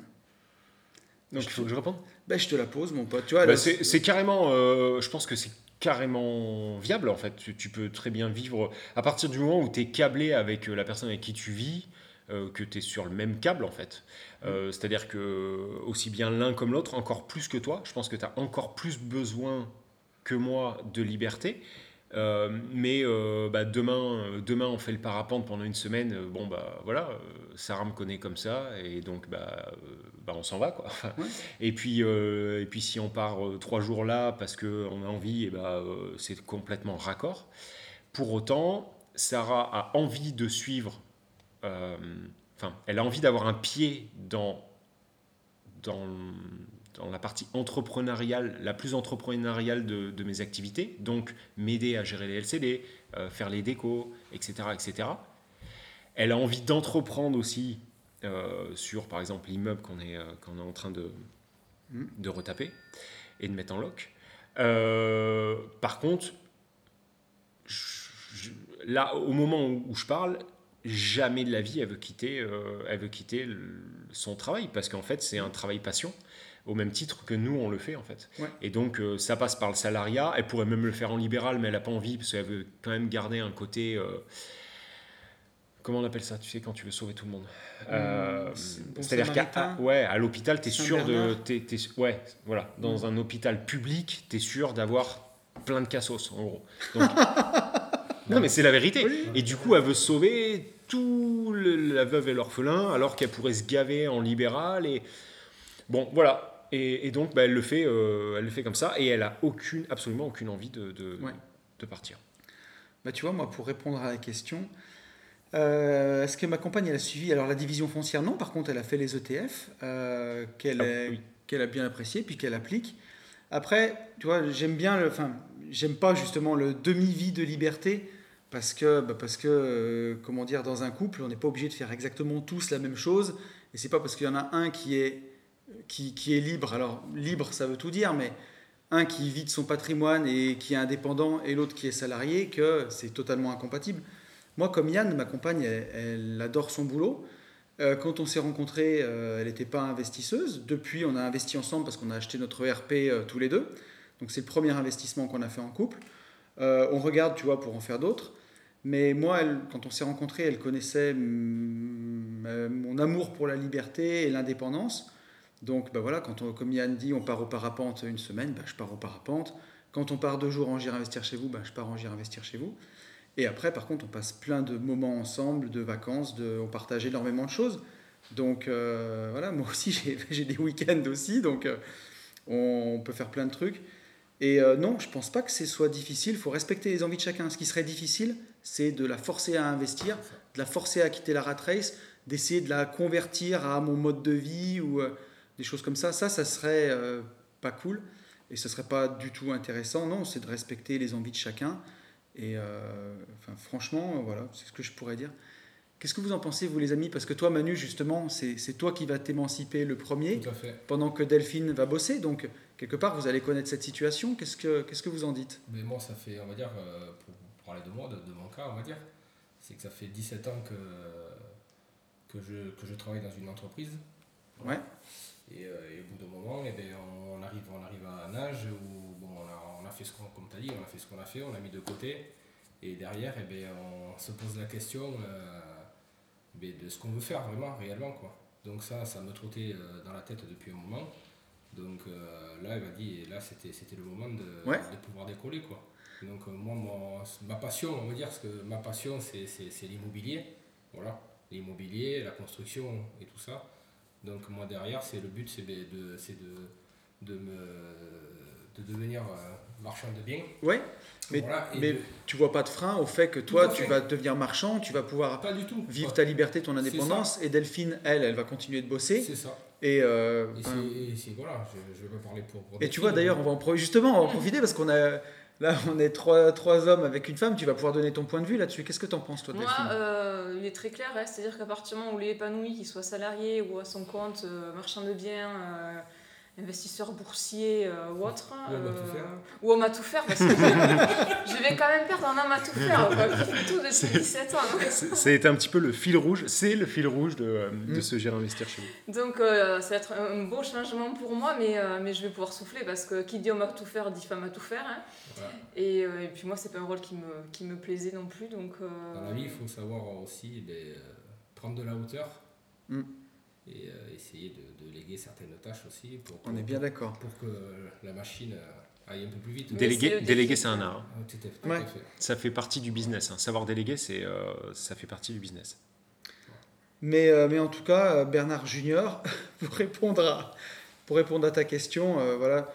Donc il faut que je réponde Ben, je te la pose, mon pote. Tu vois, Bah, là, c'est carrément, euh, je pense que c'est carrément viable en fait. Tu, tu peux très bien vivre à partir du moment où tu es câblé avec euh, la personne avec qui tu vis, euh, que tu es sur le même câble en fait. Euh, C'est-à-dire que aussi bien l'un comme l'autre, encore plus que toi, je pense que tu as encore plus besoin que moi de liberté. Euh, mais euh, bah, demain, euh, demain, on fait le parapente pendant une semaine. Bon, bah voilà, Sarah me connaît comme ça, et donc bah, bah, on s'en va quoi. Ouais. Et puis, et puis si on part trois jours là parce qu'on a envie, et bah, c'est complètement raccord. Pour autant, Sarah a envie de suivre, euh, enfin, elle a envie d'avoir un pied dans, dans, dans la partie entrepreneuriale, la plus entrepreneuriale de, de mes activités, donc m'aider à gérer les LCD, euh, faire les décos, etc., etc. Elle a envie d'entreprendre aussi euh, sur, par exemple, l'immeuble qu'on est, euh, qu'on est en train de, Mhm. de retaper et de mettre en loc. Euh, par contre, je- je- là, au moment où, où je parle, jamais de la vie elle veut quitter, euh, elle veut quitter le- son travail parce qu'en fait, c'est un travail passion au même titre que nous on le fait en fait. Ouais. Et donc euh, ça passe par le salariat. Elle pourrait même le faire en libéral, mais elle n'a pas envie parce qu'elle veut quand même garder un côté. euh, comment on appelle ça Tu sais quand tu veux sauver tout le monde. Euh, c'est- bon C'est-à-dire qu'à ouais, à l'hôpital, tu es sûr de. T'es- t'es- ouais, voilà. Dans un hôpital public, tu es sûr d'avoir plein de cassos en gros. Donc- non, mais c'est la vérité. Oui. Et du coup, elle veut sauver tout le- la veuve et l'orphelin, alors qu'elle pourrait se gaver en libéral. Et bon, voilà. Et, et donc, bah, elle le fait, euh, elle le fait comme ça, et elle a aucune, absolument aucune envie de, de, Ouais. de partir. Bah, tu vois, moi, pour répondre à la question, euh, est-ce que ma compagne, elle a suivi Alors, la division foncière, non. Par contre, elle a fait les ETF, euh, qu'elle Ah, oui. qu'elle a bien apprécié, puis qu'elle applique. Après, tu vois, j'aime bien le. Enfin, j'aime pas justement le demi-vie de liberté, parce que, bah, parce que euh, comment dire, dans un couple, on n'est pas obligé de faire exactement tous la même chose. Et c'est pas parce qu'il y en a un qui est, qui, est libre. Alors, libre, ça veut tout dire, mais un qui vit de son patrimoine et qui est indépendant et l'autre qui est salarié, que c'est totalement incompatible. Moi, comme Yann, ma compagne, elle, adore son boulot. Euh, quand on s'est rencontrés, euh, elle n'était pas investisseuse. Depuis, on a investi ensemble parce qu'on a acheté notre ERP euh, tous les deux. Donc, c'est le premier investissement qu'on a fait en couple. Euh, on regarde, tu vois, pour en faire d'autres. Mais moi, quand on s'est rencontrés, elle connaissait mon amour pour la liberté et l'indépendance. Donc, bah voilà, quand on, comme Yann dit, on part au parapente une semaine, bah, je pars au parapente. Quand on part deux jours en J'irai investir chez vous, bah, je pars en J'irai investir chez vous. Et après, par contre, on passe plein de moments ensemble, de vacances, de, on partage énormément de choses. Donc euh, voilà, moi aussi, j'ai des week-ends aussi, donc euh, on, peut faire plein de trucs. Et euh, non, je pense pas que ce soit difficile. Il faut respecter les envies de chacun. Ce qui serait difficile, c'est de la forcer à investir, de la forcer à quitter la rat race, d'essayer de la convertir à mon mode de vie ou des choses comme ça. Ça, ça serait euh, pas cool et ce serait pas du tout intéressant. Non, c'est de respecter les envies de chacun. Et euh, enfin, franchement, voilà, c'est ce que je pourrais dire. Qu'est-ce que vous en pensez, vous les amis? Parce que toi, Manu, justement, c'est toi qui vas t'émanciper le premier Tout à fait. pendant que Delphine va bosser. Donc, quelque part, vous allez connaître cette situation. Qu'est-ce que, qu'est-ce que vous en dites? Mais moi, ça fait, on va dire, euh, pour parler de moi, de, de mon cas, on va dire, c'est que ça fait 17 ans que, que, je, que je travaille dans une entreprise. Ouais. Et, euh, et au bout d'un moment, eh ben, on, arrive, on arrive à un âge où bon, on, a, on a fait ce qu'on, comme as dit, on a fait ce qu'on a fait, on a mis de côté. Et derrière, eh ben, on se pose la question euh, ben, de ce qu'on veut faire vraiment, réellement. Quoi. Donc ça, ça me trottait euh, dans la tête depuis un moment. Donc euh, là, elle m'a dit, et là, c'était, c'était le moment de, Ouais. de pouvoir décoller. Quoi. Donc moi, mon- ma passion, on va dire, parce que ma passion, c'est, c'est, c'est l'immobilier. Voilà, l'immobilier, la construction et tout ça. Donc moi derrière, c'est le but, c'est de, c'est de, de, me, de devenir euh, marchand de biens. Ouais. Mais, Voilà, et mais de- tu vois pas de frein au fait que toi, tu vas devenir marchand, tu vas pouvoir pas du tout. vivre ta liberté, ton indépendance. Et Delphine, elle, elle va continuer de bosser. C'est ça. Et, euh, Et ben, et voilà, je, je vais pas parler pour. pour et tu vois d'ailleurs, mais- on va en justement, on va en profiter parce qu'on a là, on est trois, trois hommes avec une femme. Tu vas pouvoir donner ton point de vue là-dessus. Qu'est-ce que t'en penses toi, Moi, euh, il est très clair, hein, c'est-à-dire qu'à partir du moment où il est épanoui, qu'il soit salarié ou à son compte, euh, marchand de biens, euh, investisseur boursier euh, ou autre, Ou homme à tout faire. ou homme à tout faire, parce que je vais quand même perdre un homme à tout faire, quoi, qui fait tout depuis 17 ans. C'est- un petit peu le fil rouge, c'est le fil rouge de, euh, de Mm. ce Gérer Investir chez vous. Donc euh, ça va être un beau changement pour moi, mais, euh, mais je vais pouvoir souffler parce que qui dit homme à tout faire dit femme à tout faire. hein. Voilà. Et, euh, et puis moi, c'est pas un rôle qui me, qui me plaisait non plus. Donc, euh, Dans la vie, il faut savoir aussi euh, prendre de la hauteur Mm. Et euh, essayer de, de léguer certaines tâches aussi pour, On est bien d'accord. pour que la machine euh, aille un peu plus vite. Déléguer, c'est déléguer un art. Ah, tout à fait, tout Ouais. à fait. Ça fait partie du business. hein. Savoir déléguer, c'est, euh, ça fait partie du business. Mais, euh, mais en tout cas, euh, Bernard Junior, pour répondre à, pour répondre à ta question, euh, voilà,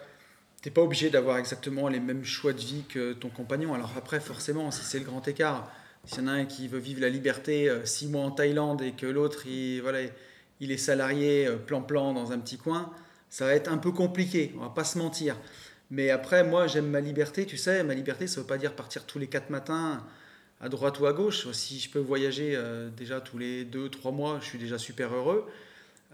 t'es pas obligé d'avoir exactement les mêmes choix de vie que ton compagnon. Alors après, forcément, si c'est le grand écart, s'il y en a un qui veut vivre la liberté six mois en Thaïlande et que l'autre, il, voilà, il est salarié euh, plan-plan dans un petit coin, ça va être un peu compliqué, on va pas se mentir. Mais après, moi, j'aime ma liberté, tu sais, ma liberté, ça veut pas dire partir tous les quatre matins à droite ou à gauche. Si je peux voyager euh, déjà tous les deux, trois mois, je suis déjà super heureux.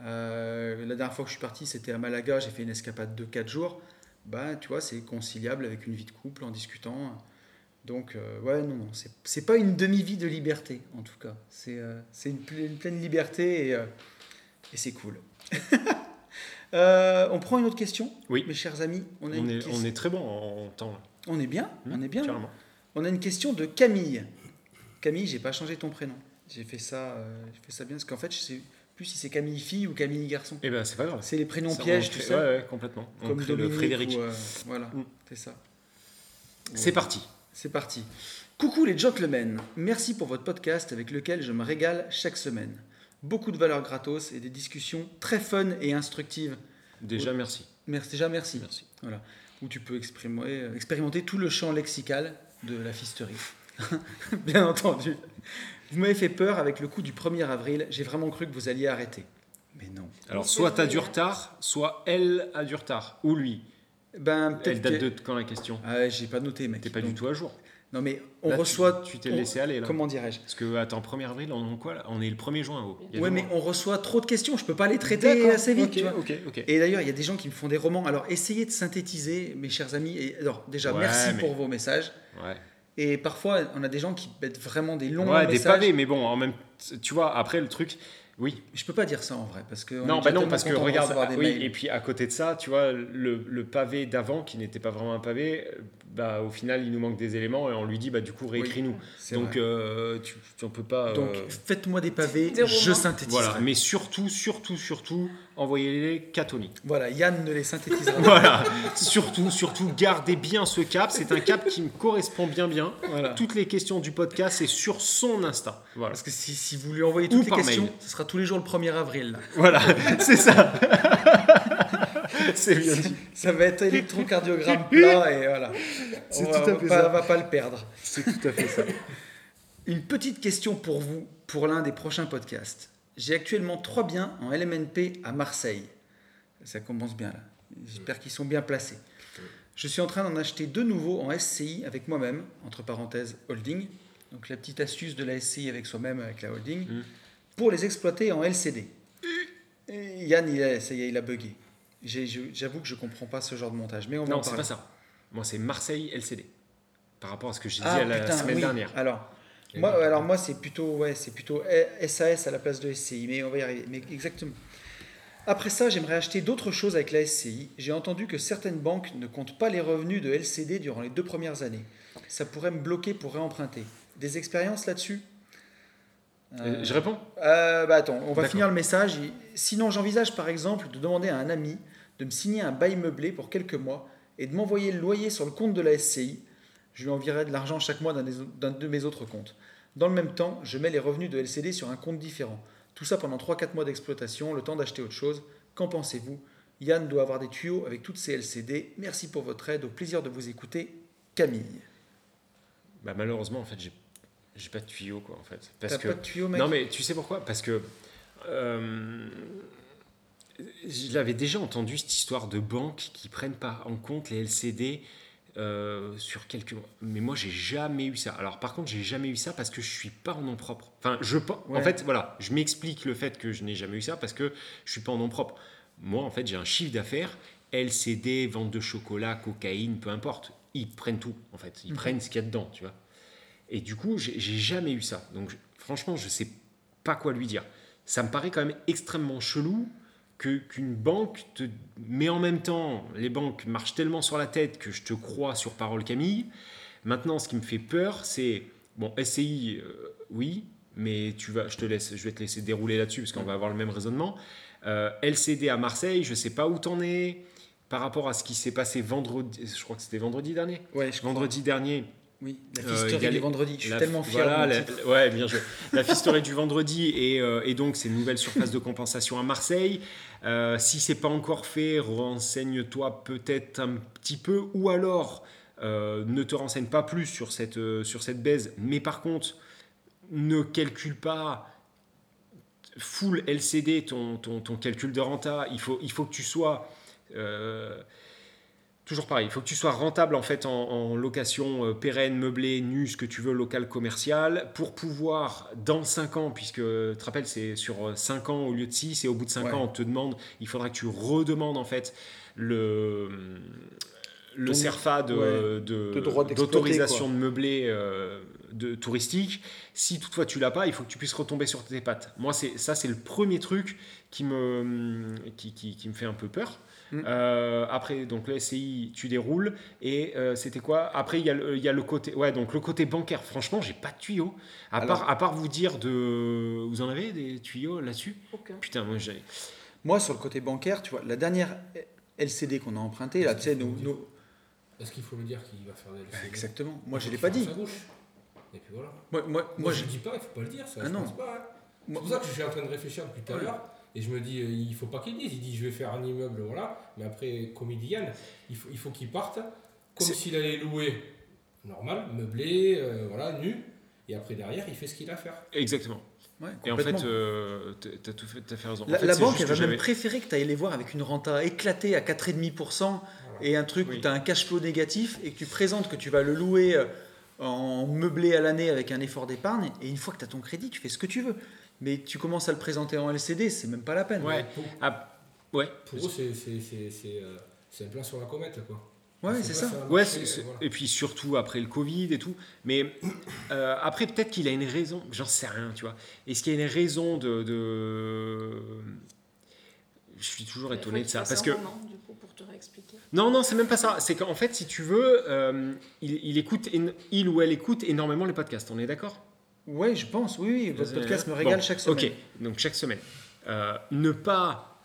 Euh, la dernière fois que je suis parti, c'était à Malaga, j'ai fait une escapade de quatre jours. Bah, tu vois, c'est conciliable avec une vie de couple en discutant. Donc, euh, ouais, non, non, c'est- pas une demi-vie de liberté, en tout cas. C'est euh, une, une pleine liberté et, euh, et c'est cool. Euh, on prend une autre question Oui. Mes chers amis, on, a On une est, question- on est très bon en temps. là. on est bien, Hmm, on est bien. Carrément. On a une question de Camille. Camille, j'ai pas changé ton prénom. J'ai fait ça, euh, j'ai fait ça bien parce qu'en fait, je sais plus si c'est Camille fille ou Camille garçon. Eh ben, c'est pas grave. C'est les prénoms Ça, pièges, crée- tu sais, Ouais, ouais, complètement. On comme le Frédéric. ou, euh, voilà, Mm. c'est ça. C'est parti. C'est parti. Coucou les gentlemen, merci pour votre podcast avec lequel je me régale chaque semaine. Beaucoup de valeurs gratos et des discussions très fun et instructives. Déjà, merci. Merci, déjà merci. Merci. Voilà. Où tu peux exprimer- euh, expérimenter tout le champ lexical de la fisterie. Bien entendu. Vous m'avez fait peur avec le coup du 1er avril. J'ai vraiment cru que vous alliez arrêter. Mais non. Alors, soit t'as du retard, soit elle a du retard. Ou lui. Ben, Elle date que- de quand la question? Ouais, j'ai pas noté, mec. T'es pas Donc, du tout à jour. Non, mais on Là, reçoit. Tu t'es laissé aller là. Comment dirais-je Parce que, attends, 1er avril, on est quoi là? On est le 1er juin. oh. Ouais, mais mois. on reçoit trop de questions. Je peux pas les traiter assez vite. tu vois. ok, ok. Et d'ailleurs, il y a des gens qui me font des romans. Alors, essayez de synthétiser, mes chers amis. Et alors, déjà, Ouais, merci mais- pour vos messages. Ouais. Et parfois, on a des gens qui mettent vraiment des longs Ouais, des messages. pavés, mais bon, en même tu vois, après le truc, oui. Je peux pas dire ça en vrai, parce que. on Non, bah non, parce que regarde, ah, des oui, et puis à côté de ça, tu vois, le, le pavé d'avant, qui n'était pas vraiment un pavé, bah au final, il nous manque des éléments et on lui dit, bah du coup, réécris-nous. Donc, euh, tu, tu- on peut pas. Donc, euh, faites-moi des pavés, Des je romans. synthétiserai. voilà, mais surtout, surtout, surtout, envoyez-les qu'à Tony. Voilà, Yann ne les synthétisera pas. Voilà, surtout, surtout, gardez bien ce cap. C'est un cap qui me correspond bien, bien. Voilà. Toutes les questions du podcast, c'est sur son Insta. Voilà, Parce que si, si vous lui envoyez Ou toutes les par questions, mail. ce sera tous les jours le 1er avril. là. voilà, c'est ça. c'est bien dit. Ça va être électrocardiogramme plat et voilà. C'est on tout à on va fait pas, ça. va pas le perdre. C'est tout à fait ça. Une petite question pour vous, pour l'un des prochains podcasts. J'ai actuellement trois biens en LMNP à Marseille. Ça commence bien là. J'espère qu'ils sont bien placés. Je suis en train d'en acheter deux nouveaux en SCI avec moi-même, entre parenthèses holding. Donc la petite astuce de la SCI avec soi-même, avec la holding, Mm. pour les exploiter en LCD. Yann, il a, ça y est, il a bugué. J'avoue que je comprends pas ce genre de montage, mais on Non, c'est pas ça. Moi, c'est Marseille LCD. Par rapport à ce que j'ai dit Ah, à la putain, semaine oui. dernière. Alors, Et moi, alors moi, c'est plutôt, ouais, c'est plutôt SAS à la place de SCI, mais on va y arriver. Mais exactement. Après ça, j'aimerais acheter d'autres choses avec la SCI. J'ai entendu que certaines banques ne comptent pas les revenus de LCD durant les deux premières années. Ça pourrait me bloquer pour réemprunter. Des expériences là-dessus? Euh, Je réponds? Euh, bah attends, on va finir le message. Sinon, j'envisage par exemple de demander à un ami de me signer un bail meublé pour quelques mois et de m'envoyer le loyer sur le compte de la SCI. Je lui enverrai de l'argent chaque mois d'un de mes autres comptes. Dans le même temps, je mets les revenus de LCD sur un compte différent. Tout ça pendant 3-4 mois d'exploitation, le temps d'acheter autre chose. Qu'en pensez-vous? Yann doit avoir des tuyaux avec toutes ces LCD. Merci pour votre aide. Au plaisir de vous écouter. Camille. bah, Malheureusement, en fait, j'ai j'ai pas de tuyau, quoi, en fait. Parce T'as que... pas de tuyaux, mec? Non, mais tu sais pourquoi? Parce que euh, je l'avais déjà entendu cette histoire de banques qui prennent pas en compte les LCD euh, sur quelques mois. Mais moi, j'ai jamais eu ça. Alors, par contre, j'ai jamais eu ça parce que je suis pas en nom propre. Enfin, je, pen- en Ouais. fait, voilà, je m'explique le fait que je n'ai jamais eu ça parce que je suis pas en nom propre. Moi, en fait, j'ai un chiffre d'affaires, LCD, vente de chocolat, cocaïne, peu importe. Ils prennent tout, en fait. Ils Mhm. prennent ce qu'il y a dedans, tu vois. Et du coup, j'ai j'ai jamais eu ça. Donc, je- franchement, je sais pas quoi lui dire. Ça me paraît quand même extrêmement chelou que qu'une banque te mais en même temps les banques marchent tellement sur la tête que je te crois sur parole Camille. Maintenant ce qui me fait peur c'est bon SCI euh, oui mais tu vas je te laisse je vais te laisser dérouler là-dessus parce qu'on va avoir le même raisonnement. Euh, LCD à Marseille je sais pas où t'en es par rapport à ce qui s'est passé vendredi je crois que c'était vendredi dernier. Ouais, je crois. vendredi dernier Oui, la Euh, a du vendredi. Je suis la- tellement fier. voilà, de mon la- ouais, bien joué. La du vendredi et, euh, et donc ces nouvelles surfaces de compensation à Marseille. Euh, si c'est pas encore fait, renseigne-toi peut-être un petit peu ou alors euh, ne te renseigne pas plus sur cette, euh, sur cette baise. Mais par contre, ne calcule pas full LCD ton, ton, ton calcul de renta. Il faut, il faut que tu sois. Euh, Toujours pareil, il faut que tu sois rentable en fait en, en location euh, pérenne, meublée, nue, ce que tu veux, local, commercial, pour pouvoir, dans 5 ans, puisque tu te rappelles, c'est sur 5 ans au lieu de 6, et au bout de 5 Ouais. ans, on te demande, il faudra que tu redemandes en fait le, le CERFA de, ouais, de- d'autorisation meublé euh, de, touristique. Si toutefois tu l'as pas, il faut que tu puisses retomber sur tes pattes. Moi, c'est ça, c'est le premier truc qui me, qui, qui- qui me fait un peu peur. Mm. Euh, après, donc le SCI, tu déroules. Et euh, c'était quoi? Après, il y, a le- il y a le côté, ouais, donc le côté bancaire. Franchement, j'ai pas de tuyaux. À, Alors- part, à part vous dire de. Vous en avez des tuyaux là-dessus? Aucun. Putain, moi j'ai. Moi, sur le côté bancaire, tu vois, la dernière LCD qu'on a empruntée, là, tu sais, nos, nos- Est-ce qu'il faut le dire qu'il va faire des LCD Exactement. Moi, je l'ai pas dit. sa bouche. Et puis voilà. Moi, moi, Moi, moi, je ne dis pas, il faut pas le dire, ça. Ah non. pas. hein. C'est moi- pour ça que je suis en train de réfléchir depuis tout à Ouais. l'heure. Et je me dis, euh, il faut pas qu'il dise. Il dit, je vais faire un immeuble, voilà. Mais après, comme il dit Yann, il faut, il faut qu'il parte comme s'il allait louer normal, meublé, euh, voilà, nu. Et après, derrière, il fait ce qu'il a à faire. Exactement. ouais, Et en fait, euh, t'as- t'as tout fait, t'as fait raison. En La, fait, la c'est banque, elle va même préférer que tu ailles les voir avec une renta éclatée à 4,5% et un truc Oui. où tu as un cash flow négatif et que tu présentes que tu vas le louer euh, en meublé à l'année avec un effort d'épargne. Et une fois que tu as ton crédit, tu fais ce que tu veux. Mais tu commences à le présenter en LCD, c'est même pas la peine. Ouais. Pour, Ah, ouais. pour eux, c'est- c'est c'est- c'est, euh, un plan sur la comète, quoi. Ouais, c'est ça. Ouais, voilà. et puis surtout après le Covid et tout. Mais euh, après, peut-être qu'il a une raison, j'en sais rien, tu vois. Est-ce qu'il y a une raison de. de- Je suis toujours étonné de ça. Parce un que. roman, du coup, pour te réexpliquer. Non, non, c'est même pas ça. C'est qu'en fait, si tu veux, euh, il, il écoute, il ou elle écoute énormément les podcasts. On est d'accord? Ouais, je pense. Oui, oui. Votre podcast me régale chaque semaine. Ok, donc chaque semaine. Euh, ne pas.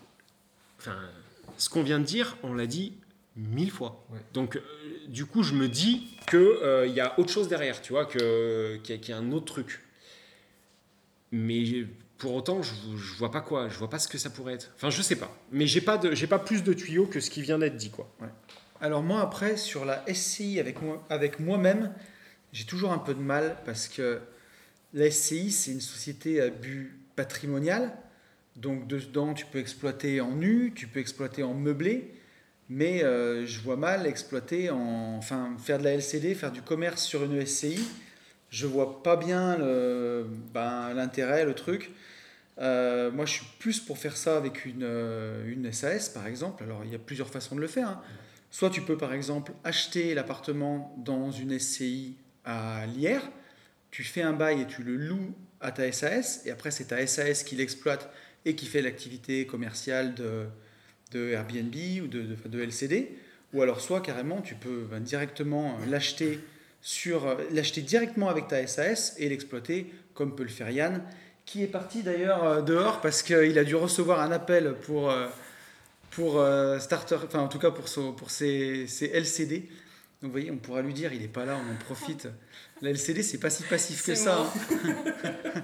Enfin, ce qu'on vient de dire, on l'a dit mille fois. Ouais. Donc, euh, du coup, je me dis qu'il y a autre chose derrière, tu vois, que- qu'il y, y a un autre truc. Mais pour autant, je, je vois pas quoi, je vois pas ce que ça pourrait être. Enfin, je sais pas. Mais j'ai pas, de- j'ai pas plus de tuyaux que ce qui vient d'être dit, quoi. Alors moi après sur la SCI avec moi-même, j'ai toujours un peu de mal parce que la SCI c'est une société à but patrimonial. Donc dedans tu peux exploiter en nu, tu peux exploiter en meublé, mais euh, je vois mal exploiter en enfin faire de la LCD, faire du commerce sur une SCI. Je vois pas bien ben, l'intérêt, le truc. Euh, moi, je suis plus pour faire ça avec une, euh, une SAS, par exemple. Alors, il y a plusieurs façons de le faire. hein. Soit tu peux, par exemple, acheter l'appartement dans une SCI à Lierre, tu fais un bail et tu le loues à ta SAS, et après, c'est ta SAS qui l'exploite et qui fait l'activité commerciale de, de Airbnb ou de, de, LCD. Ou alors, soit carrément, tu peux ben, directement l'acheter sur euh, l'acheter directement avec ta SAS et l'exploiter comme peut le faire Yann, qui est parti d'ailleurs euh, dehors parce qu'il a dû recevoir un appel pour, euh, pour euh, starter, enfin en tout cas pour, son, pour ses, ses LCD. Donc vous voyez, on pourra lui dire, il n'est pas là, on en profite. La LCD, c'est pas si passif que ça. hein.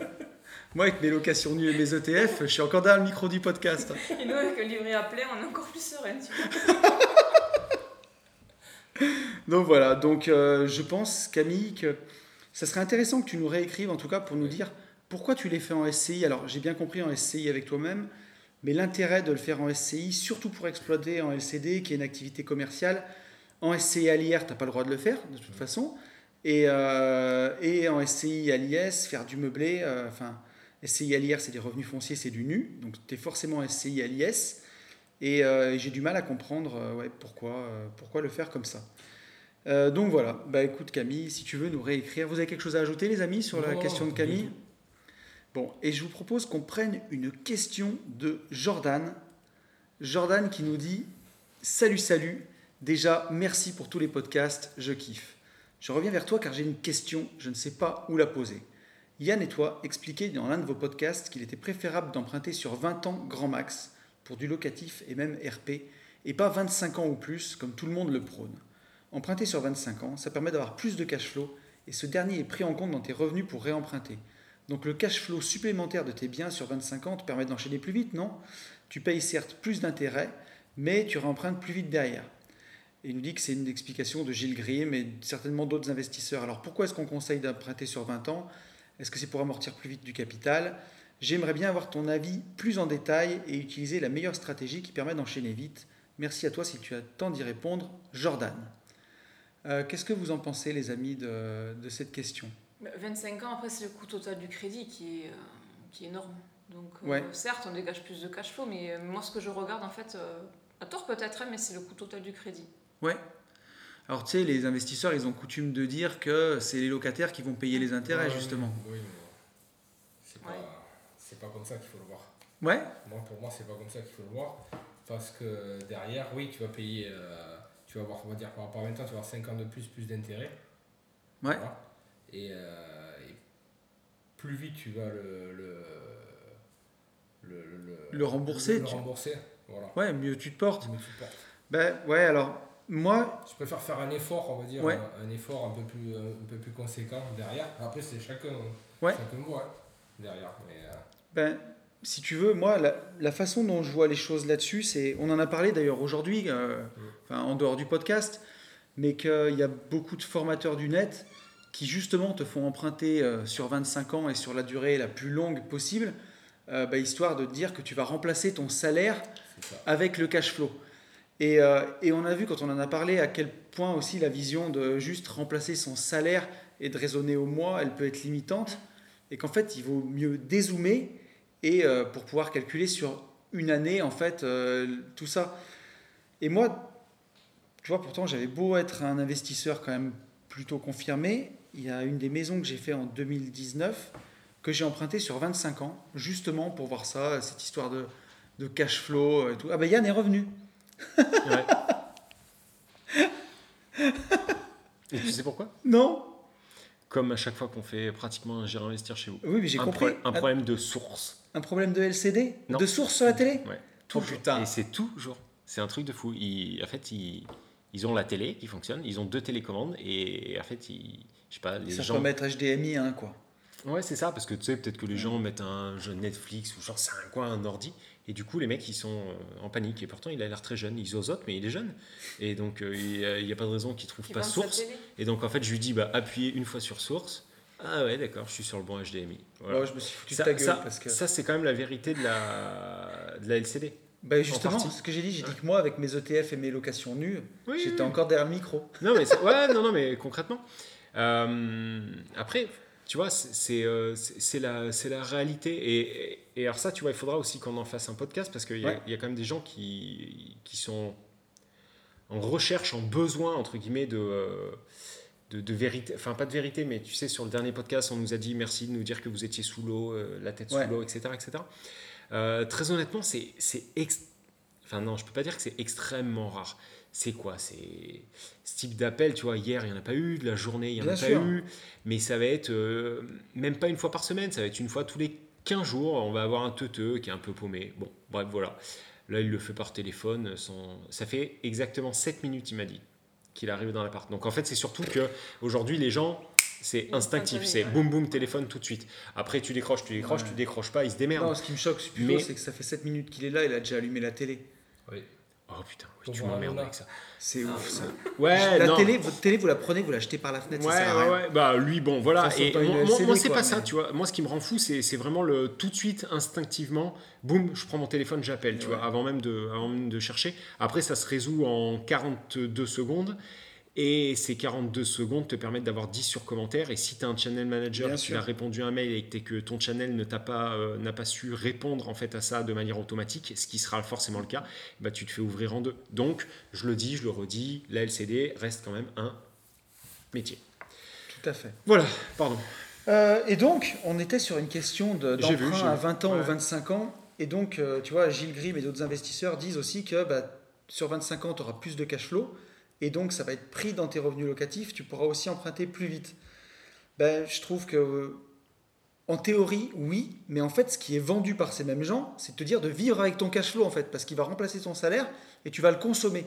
Moi, avec mes locations nues et mes ETF, je suis encore dans le micro du podcast. Et nous, avec le livret à plein, on est encore plus serein. Donc voilà, donc euh, je pense, Camille, que ça serait intéressant que tu nous réécrives, en tout cas, pour nous dire pourquoi tu les fais en SCI. Alors, j'ai bien compris en SCI avec toi-même, Mais l'intérêt de le faire en SCI, surtout pour exploiter en LCD, qui est une activité commerciale, en SCI à l'IR, tu n'as pas le droit de le faire, de toute façon. Et, euh, et en SCI à l'IS, faire du meublé, euh, enfin, SCI à l'IR, c'est des revenus fonciers, c'est du nu. Donc, tu es forcément SCI à l'IS. Et euh, j'ai du mal à comprendre ouais, pourquoi, pourquoi le faire comme ça. Donc voilà, bah écoute Camille, si tu veux nous réécrire, vous avez quelque chose à ajouter les amis sur la question de Camille? Bon, et je vous propose qu'on prenne une question de Jordan. Jordan qui nous dit Salut, salut. Déjà, merci pour tous les podcasts, je kiffe. Je reviens vers toi car j'ai une question, je ne sais pas où la poser. Yann et toi expliquaient dans l'un de vos podcasts qu'il était préférable d'emprunter sur 20 ans grand max pour du locatif et même RP, et pas 25 ans ou plus comme tout le monde le prône. Emprunter sur 25 ans, ça permet d'avoir plus de cash flow et ce dernier est pris en compte dans tes revenus pour réemprunter. Donc le cash flow supplémentaire de tes biens sur 25 ans te permet d'enchaîner plus vite, non? Tu payes certes plus d'intérêts, mais tu réempruntes plus vite derrière. Et il nous dit que c'est une explication de Gilles Grimm et certainement d'autres investisseurs. Alors pourquoi est-ce qu'on conseille d'emprunter sur 20 ans? Est-ce que c'est pour amortir plus vite du capital? J'aimerais bien avoir ton avis plus en détail et utiliser la meilleure stratégie qui permet d'enchaîner vite. Merci à toi si tu as le temps d'y répondre, Jordan. Euh, Qu'est-ce que vous en pensez, les amis, de, de cette question? Bah, 25 ans, après, c'est le coût total du crédit qui est, euh, qui est énorme. Donc, euh, certes, on dégage plus de cash flow, mais moi, ce que je regarde, en fait, à tort peut-être, hein, mais c'est le coût total du crédit. Ouais. Alors tu sais, les investisseurs, ils ont coutume de dire que c'est les locataires qui vont payer les intérêts, Ouais, justement. Oui, mais c'est pas, Ouais. pas comme ça qu'il faut le voir. Ouais Moi, pour moi, c'est pas comme ça qu'il faut le voir. Parce que derrière, oui, tu vas payer, euh, tu vas avoir, on va dire, par rapport à 20 ans, tu vas avoir 5 ans de plus, plus d'intérêt. Ouais. Voilà. Et, euh, et plus vite tu vas le. le le, le, Le rembourser, Le, tu- rembourser, voilà. Ouais, mieux tu te portes. Mais tu portes. Ben ouais, alors, moi, Je préfère faire un effort, on va dire, Ouais. un, un effort un peu plus, un peu plus conséquent derrière. Après, c'est chacun, Ouais. chacun voit hein, derrière. Mais, euh, ben, si tu veux, moi, la, la façon dont je vois les choses là-dessus, c'est. On en a parlé d'ailleurs aujourd'hui, euh, enfin, en dehors du podcast, mais qu'il y a beaucoup de formateurs du net qui, justement, te font emprunter euh, sur 25 ans et sur la durée la plus longue possible, euh, ben, histoire de te dire que tu vas remplacer ton salaire avec le cash flow. Et, euh, et on a vu quand on en a parlé à quel point aussi la vision de juste remplacer son salaire et de raisonner au mois, elle peut être limitante. Et qu'en fait, il vaut mieux dézoomer et euh, pour pouvoir calculer sur une année, en fait, euh, tout ça. Et moi, tu vois, pourtant, j'avais beau être un investisseur quand même plutôt confirmé. Il y a une des maisons que j'ai fait en 2019 que j'ai emprunté sur 25 ans, justement pour voir ça, cette histoire de, de cash flow et tout. Ah ben Yann est revenu. Ouais. Et tu sais pourquoi? Non Comme à chaque fois qu'on fait pratiquement un J'irai investir chez vous. Oui, mais j'ai un, compris. pro- un problème de source. Un problème de LCD Non. De source sur la télé? Ouais. Oh putain. Et c'est toujours. C'est un truc de fou. Ils- en fait, ils, ils ont la télé qui fonctionne, ils ont deux télécommandes et en fait, ils, je sais pas, les Ça gens. peut mettre HDMI, hein, quoi. Ouais, c'est ça, parce que tu sais, peut-être que les gens mettent un jeu Netflix ou genre c'est un coin, un ordi, et du coup, les mecs, ils sont euh, en panique. Et pourtant, il a l'air très jeune, ils osotent, mais il est jeune. Et donc, euh, il n'y a, pas de raison qu'il trouve Qui pas source. Et donc, en fait, je lui dis, bah, appuyez une fois sur source. Ah ouais, d'accord, je suis sur le bon HDMI. Voilà. Je me suis foutu ça, de ta gueule ça- parce que. ça, c'est quand même la vérité de la, de la LCD. Bah justement, ce que j'ai dit, j'ai dit que moi, avec mes ETF et mes locations nues, Oui, j'étais oui. encore derrière le micro. Non, mais ouais, non, non, mais concrètement. Euh, après, tu vois, c'est- euh, la, c'est la réalité. Et, et, et alors, ça, tu vois, il faudra aussi qu'on en fasse un podcast parce qu'il y, a- Ouais. y a quand même des gens qui, qui sont en recherche, en besoin, entre guillemets, de. euh, de, de vérité, enfin pas de vérité, mais tu sais, sur le dernier podcast, on nous a dit merci de nous dire que vous étiez sous l'eau, euh, la tête Ouais. sous l'eau, etc. etc. Euh, très honnêtement, c'est Enfin non, je peux pas dire que c'est extrêmement rare. C'est quoi C'est ce type d'appel, tu vois, hier, il n'y en a pas eu, de la journée, il n'y en Bien a sûr. pas eu, mais ça va être euh, même pas une fois par semaine, ça va être une fois tous les 15 jours, on va avoir un teuteux qui est un peu paumé. Bon, bref, voilà. Là, il le fait par téléphone, sans... ça fait exactement 7 minutes, il m'a dit, qu'il arrive dans l'appart. Donc en fait, c'est surtout que aujourd'hui les gens, c'est instinctif, c'est boum boum téléphone tout de suite. Après, tu décroches, tu décroches, Ouais. tu décroches pas, ils se démerdent. Non, ce qui me choque Mais- c'est que ça fait 7 minutes qu'il est là, il a déjà allumé la télé. Oui. Oh putain, oui, tu m'emmerdes avec ça. C'est ouf ça. Ouais, la non. télé, votre télé, vous la prenez, vous l'achetez par la fenêtre, Ouais, ça sert à ouais, rien. ouais. Bah lui, bon, voilà. Ça Et moi, moi, LCD, moi, c'est pas ça, tu vois. Moi, ce qui me rend fou, c'est c'est vraiment le tout de suite, instinctivement, boum, je prends mon téléphone, j'appelle, tu Ouais. vois, avant même, de, avant même de chercher. Après, ça se résout en 42 secondes. Et ces 42 secondes te permettent d'avoir 10 sur commentaires. Et si tu as un channel manager qui a répondu à un mail et que, ton channel ne t'a pas, euh, n'a pas su répondre en fait à ça de manière automatique, ce qui sera forcément le cas, bah, tu te fais ouvrir en deux. Donc, je le dis, je le redis, la LCD reste quand même un métier. Tout à fait. Voilà, pardon. Euh, et donc, on était sur une question de- vu, d'emprunt à vu. 20 ans Ouais. ou 25 ans. Et donc, euh, tu vois, Gilles Grimm et d'autres investisseurs disent aussi que bah, sur 25 ans, tu auras plus de cash flow. Et donc, ça va être pris dans tes revenus locatifs. Tu pourras aussi emprunter plus vite. Ben, je trouve que, en théorie, oui. Mais en fait, ce qui est vendu par ces mêmes gens, c'est de te dire de vivre avec ton cash flow, en fait. Parce qu'il va remplacer ton salaire et tu vas le consommer.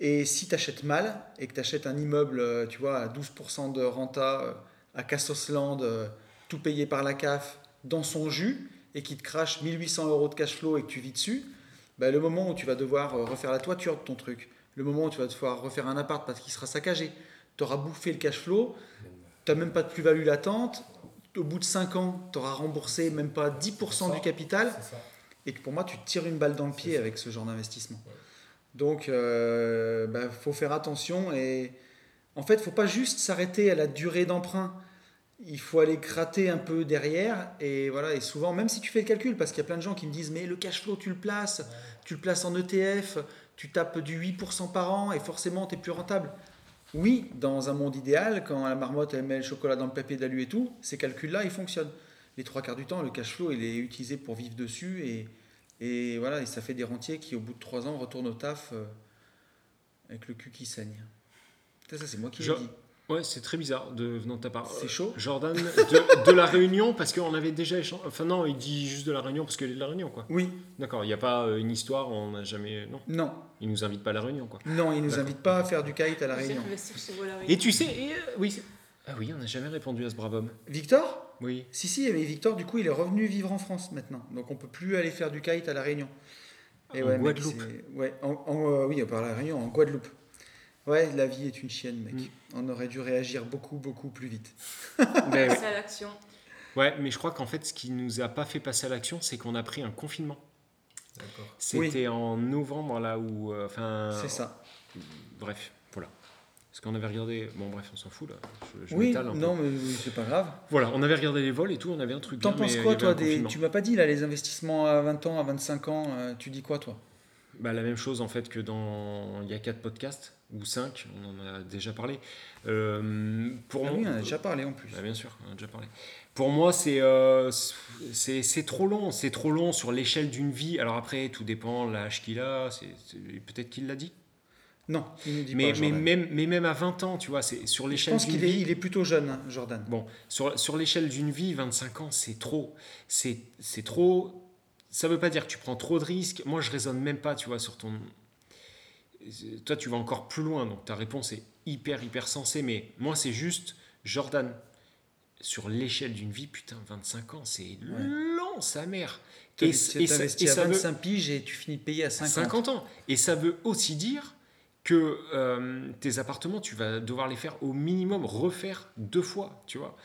Et si tu achètes mal et que tu achètes un immeuble, euh, tu vois, à 12% de renta euh, à Cassosland, euh, tout payé par la CAF, dans son jus, et qui te crache 1800 euros de cash flow et que tu vis dessus, bah, le moment où tu vas devoir euh, refaire la toiture de ton truc, le moment où tu vas devoir refaire un appart parce qu'il sera saccagé, tu auras bouffé le cash flow, tu n'as même pas de plus-value latente, au bout de 5 ans, tu auras remboursé même pas 10% du capital, et que pour moi, tu te tires une balle dans le pied ça. avec ce genre d'investissement. Ouais. Donc, il bah, faut faire attention et en fait, faut pas juste s'arrêter à la durée d'emprunt. Il faut aller gratter un peu derrière et voilà. Et souvent, même si tu fais le calcul, parce qu'il y a plein de gens qui me disent mais le cash flow, tu le places, tu le places en ETF, tu tapes du 8% par an et forcément, tu es plus rentable. Oui, dans un monde idéal, quand la marmotte elle met le chocolat dans le papier d'alu et tout, ces calculs-là, ils fonctionnent. Les trois quarts du temps, le cash flow, il est utilisé pour vivre dessus et, et voilà, et ça fait des rentiers qui, au bout de trois ans, retournent au taf euh, avec le cul qui saigne. Ça, ça, c'est moi qui l'ai dit. Ouais, c'est très bizarre de venant de ta part. C'est chaud Jordan, de, de la Réunion, parce qu'on avait déjà échangé. Enfin, non, il dit juste de la Réunion parce qu'il est de la Réunion, quoi. Oui, D'accord, il n'y a pas euh, une histoire, on n'a jamais. Non, non, il nous invite pas à la Réunion, quoi. non, ils nous D'accord. invitent pas à faire du kite à la Réunion. investir chez vous à la Et tu sais, et, euh, oui. Ah oui, on n'a jamais répondu à ce brave homme. Victor? Oui. Si, si, mais Victor, du coup, il est revenu vivre en France maintenant. Donc, on peut plus aller faire du kite à La Réunion. Et En ouais, Guadeloupe. Ouais, en, en, euh, oui, par La Réunion, en Guadeloupe. Ouais, la vie est une chienne, mec. Mm. On aurait dû réagir beaucoup, beaucoup plus vite. Mais, ouais. C'est à l'action. Ouais, mais je crois qu'en fait, ce qui nous a pas fait passer à l'action, c'est qu'on a pris un confinement. D'accord. C'était en novembre, là où. euh, Enfin. C'est ça. Bref, voilà. Parce qu'on avait regardé. Bon, bref, on s'en fout, là. Je, je Oui, peu. non, mais c'est pas grave. Voilà, on avait regardé les vols et tout, on avait un truc T'en penses quoi, toi des... confinement. Tu m'as pas dit, là, les investissements à 20 ans, à 25 ans, euh, tu dis quoi, toi? Bah, la même chose en fait que dans il y a quatre podcasts ou cinq, on en a déjà parlé. Euh, pour Ah moi, oui, on a déjà parlé en plus. Bah, bien sûr, on a déjà parlé. Pour moi, c'est euh, c'est trop long, c'est trop long sur l'échelle d'une vie. Alors après, tout dépend de l'âge qu'il a. Peut-être qu'il l'a dit. Non, il nous dit Mais, pas. mais même mais même à 20 ans, tu vois, c'est sur Je l'échelle pense d'une qu'il est, vie. il est plutôt jeune, hein, Jordan. Bon, sur, sur l'échelle d'une vie, 25 ans, c'est trop. C'est trop. Ça veut pas dire que tu prends trop de risques. Moi, je raisonne même pas, tu vois, sur ton. Toi, tu vas encore plus loin, donc ta réponse est hyper, hyper sensée. Mais moi, c'est juste, Jordan, sur l'échelle d'une vie, putain, 25 ans, c'est long, sa mère. Tu Et, c- et ça- et à ça veut- 25 piges et tu finis de payer à 50. 50 ans. Et ça veut aussi dire que euh, tes appartements, tu vas devoir les faire au minimum refaire deux fois, tu vois.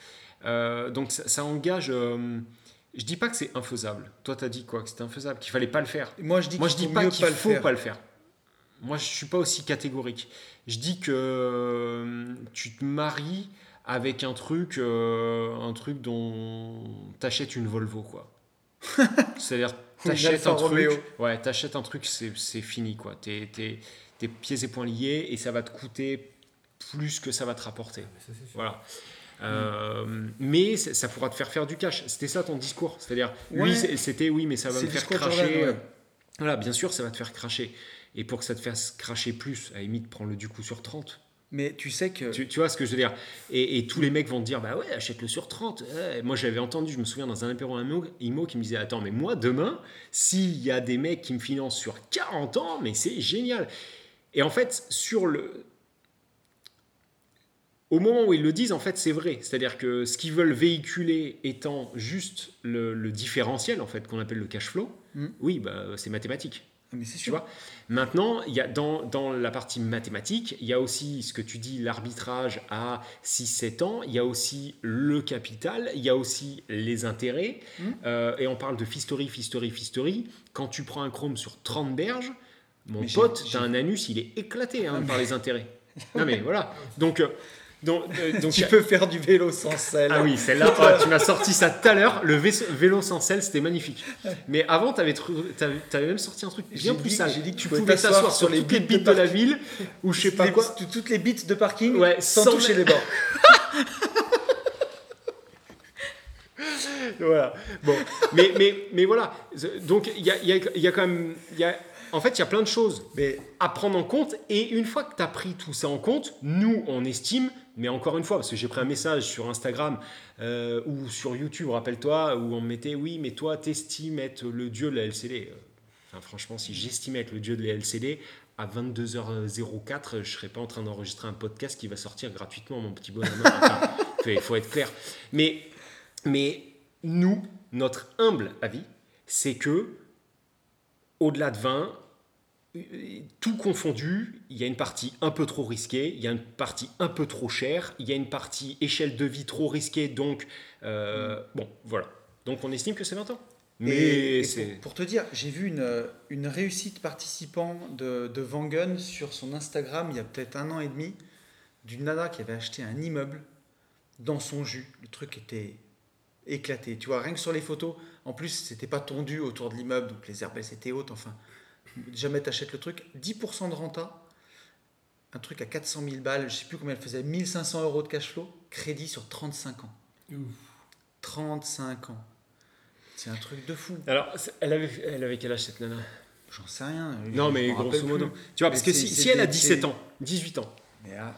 Euh, donc ça, ça engage. euh, je dis pas que c'est infaisable. Toi, tu as dit quoi? Que c'était infaisable, qu'il fallait pas le faire. Moi, je dis Moi, je dis pas qu'il faut faire. pas le faire. Moi, je suis pas aussi catégorique. Je dis que euh, tu te maries avec un truc, euh, un truc dont t'achètes une Volvo, quoi. C'est-à-dire, t'achètes un truc, ouais, t'achètes un truc, c'est fini, quoi. T'es pieds et poings liés et ça va te coûter plus que ça va te rapporter. Ça. Voilà. Euh, mais ça pourra te faire faire du cash. C'était ça ton discours. C'est-à-dire, Ouais. c'est- c'était oui, mais ça va me faire cracher. Jordan, ouais. Voilà, bien sûr, ça va te faire cracher. Et pour que ça te fasse cracher plus, à la limite, prends-le du coup sur 30. Mais tu sais que. Tu, tu vois ce que je veux dire? Et, et tous les mecs vont te dire, bah ouais, achète-le sur 30. Ouais. Moi, j'avais entendu, je me souviens, dans un apéro IMO, IMO qui me disait, attends, mais moi, demain, s'il y a des mecs qui me financent sur 40 ans, mais c'est génial. Et en fait, sur le... Au moment où ils le disent, en fait, c'est vrai. C'est-à-dire que ce qu'ils veulent véhiculer étant juste le, le différentiel, en fait, qu'on appelle le cash flow, Mm. oui, bah, c'est mathématique. Mais c'est Tu sûr. vois? Maintenant, il y a dans, dans la partie mathématique, il y a aussi ce que tu dis, l'arbitrage à 6-7 ans, il y a aussi le capital, il y a aussi les intérêts, Mhm. Euh, et on parle de fistory, fistory, fistory. Quand tu prends un chrome sur 30 berges, mon Mais pote, t'as un anus, il est éclaté hein, Ah, mais- par les intérêts. Non mais voilà. Donc, euh, donc, euh, donc tu peux faire du vélo sans selle. ah oui, celle-là, oh, tu m'as sorti ça tout à l'heure. Le vélo sans selle, c'était magnifique. Mais avant, tu avais, même sorti un truc bien plus sale. j'ai dit que tu tu pouvais t'asseoir sur sur les toutes les bits de bites de la ville ou je sais pas Les- quoi. tout- Toutes les bits de parking Ouais, sans, sans toucher les bords. Voilà. Bon, mais, mais, mais voilà. Donc, il y a, il y, a, il y a quand même. il Y a, en fait, il y a plein de choses Mais à prendre en compte. Et une fois que tu as pris tout ça en compte, nous, on estime, mais encore une fois, parce que j'ai pris un message sur Instagram euh, ou sur YouTube, rappelle-toi, où on me mettait Oui, mais toi, t'estimes être le dieu de la LCD. Franchement, si j'estimais être le dieu de la LCD, à 22h04, je serais pas en train d'enregistrer un podcast qui va sortir gratuitement, mon petit bonhomme. Il faut être clair. Mais, mais nous, notre humble avis, c'est que au-delà de 20, euh, tout confondu, il y a une partie un peu trop risquée, il y a une partie un peu trop chère, il y a une partie échelle de vie trop risquée, donc euh, bon, voilà. Donc on estime que c'est 20 ans. Mais Et- et c'est... pour, pour te dire, j'ai vu une, une réussite participant de, de Vangun sur son Instagram il y a peut-être un an et demi, d'une nana qui avait acheté un immeuble dans son jus. Le truc était éclaté. Tu vois, rien que sur les photos, en plus, c'était pas tondu autour de l'immeuble, donc les herbes étaient hautes. Enfin, jamais t'achètes le truc. 10% de renta, un truc à 400 000 balles, je sais plus combien elle faisait, 1500 euros de cash flow, crédit sur 35 ans. Ouf. 35 ans. C'est un truc de fou. Alors, elle avait, elle avait quel âge cette nana? J'en sais rien. Non, Je mais grosso modo. plus. Tu vois, parce que si, si elle a des- 17 c'est- ans, 18 ans. Mais ah,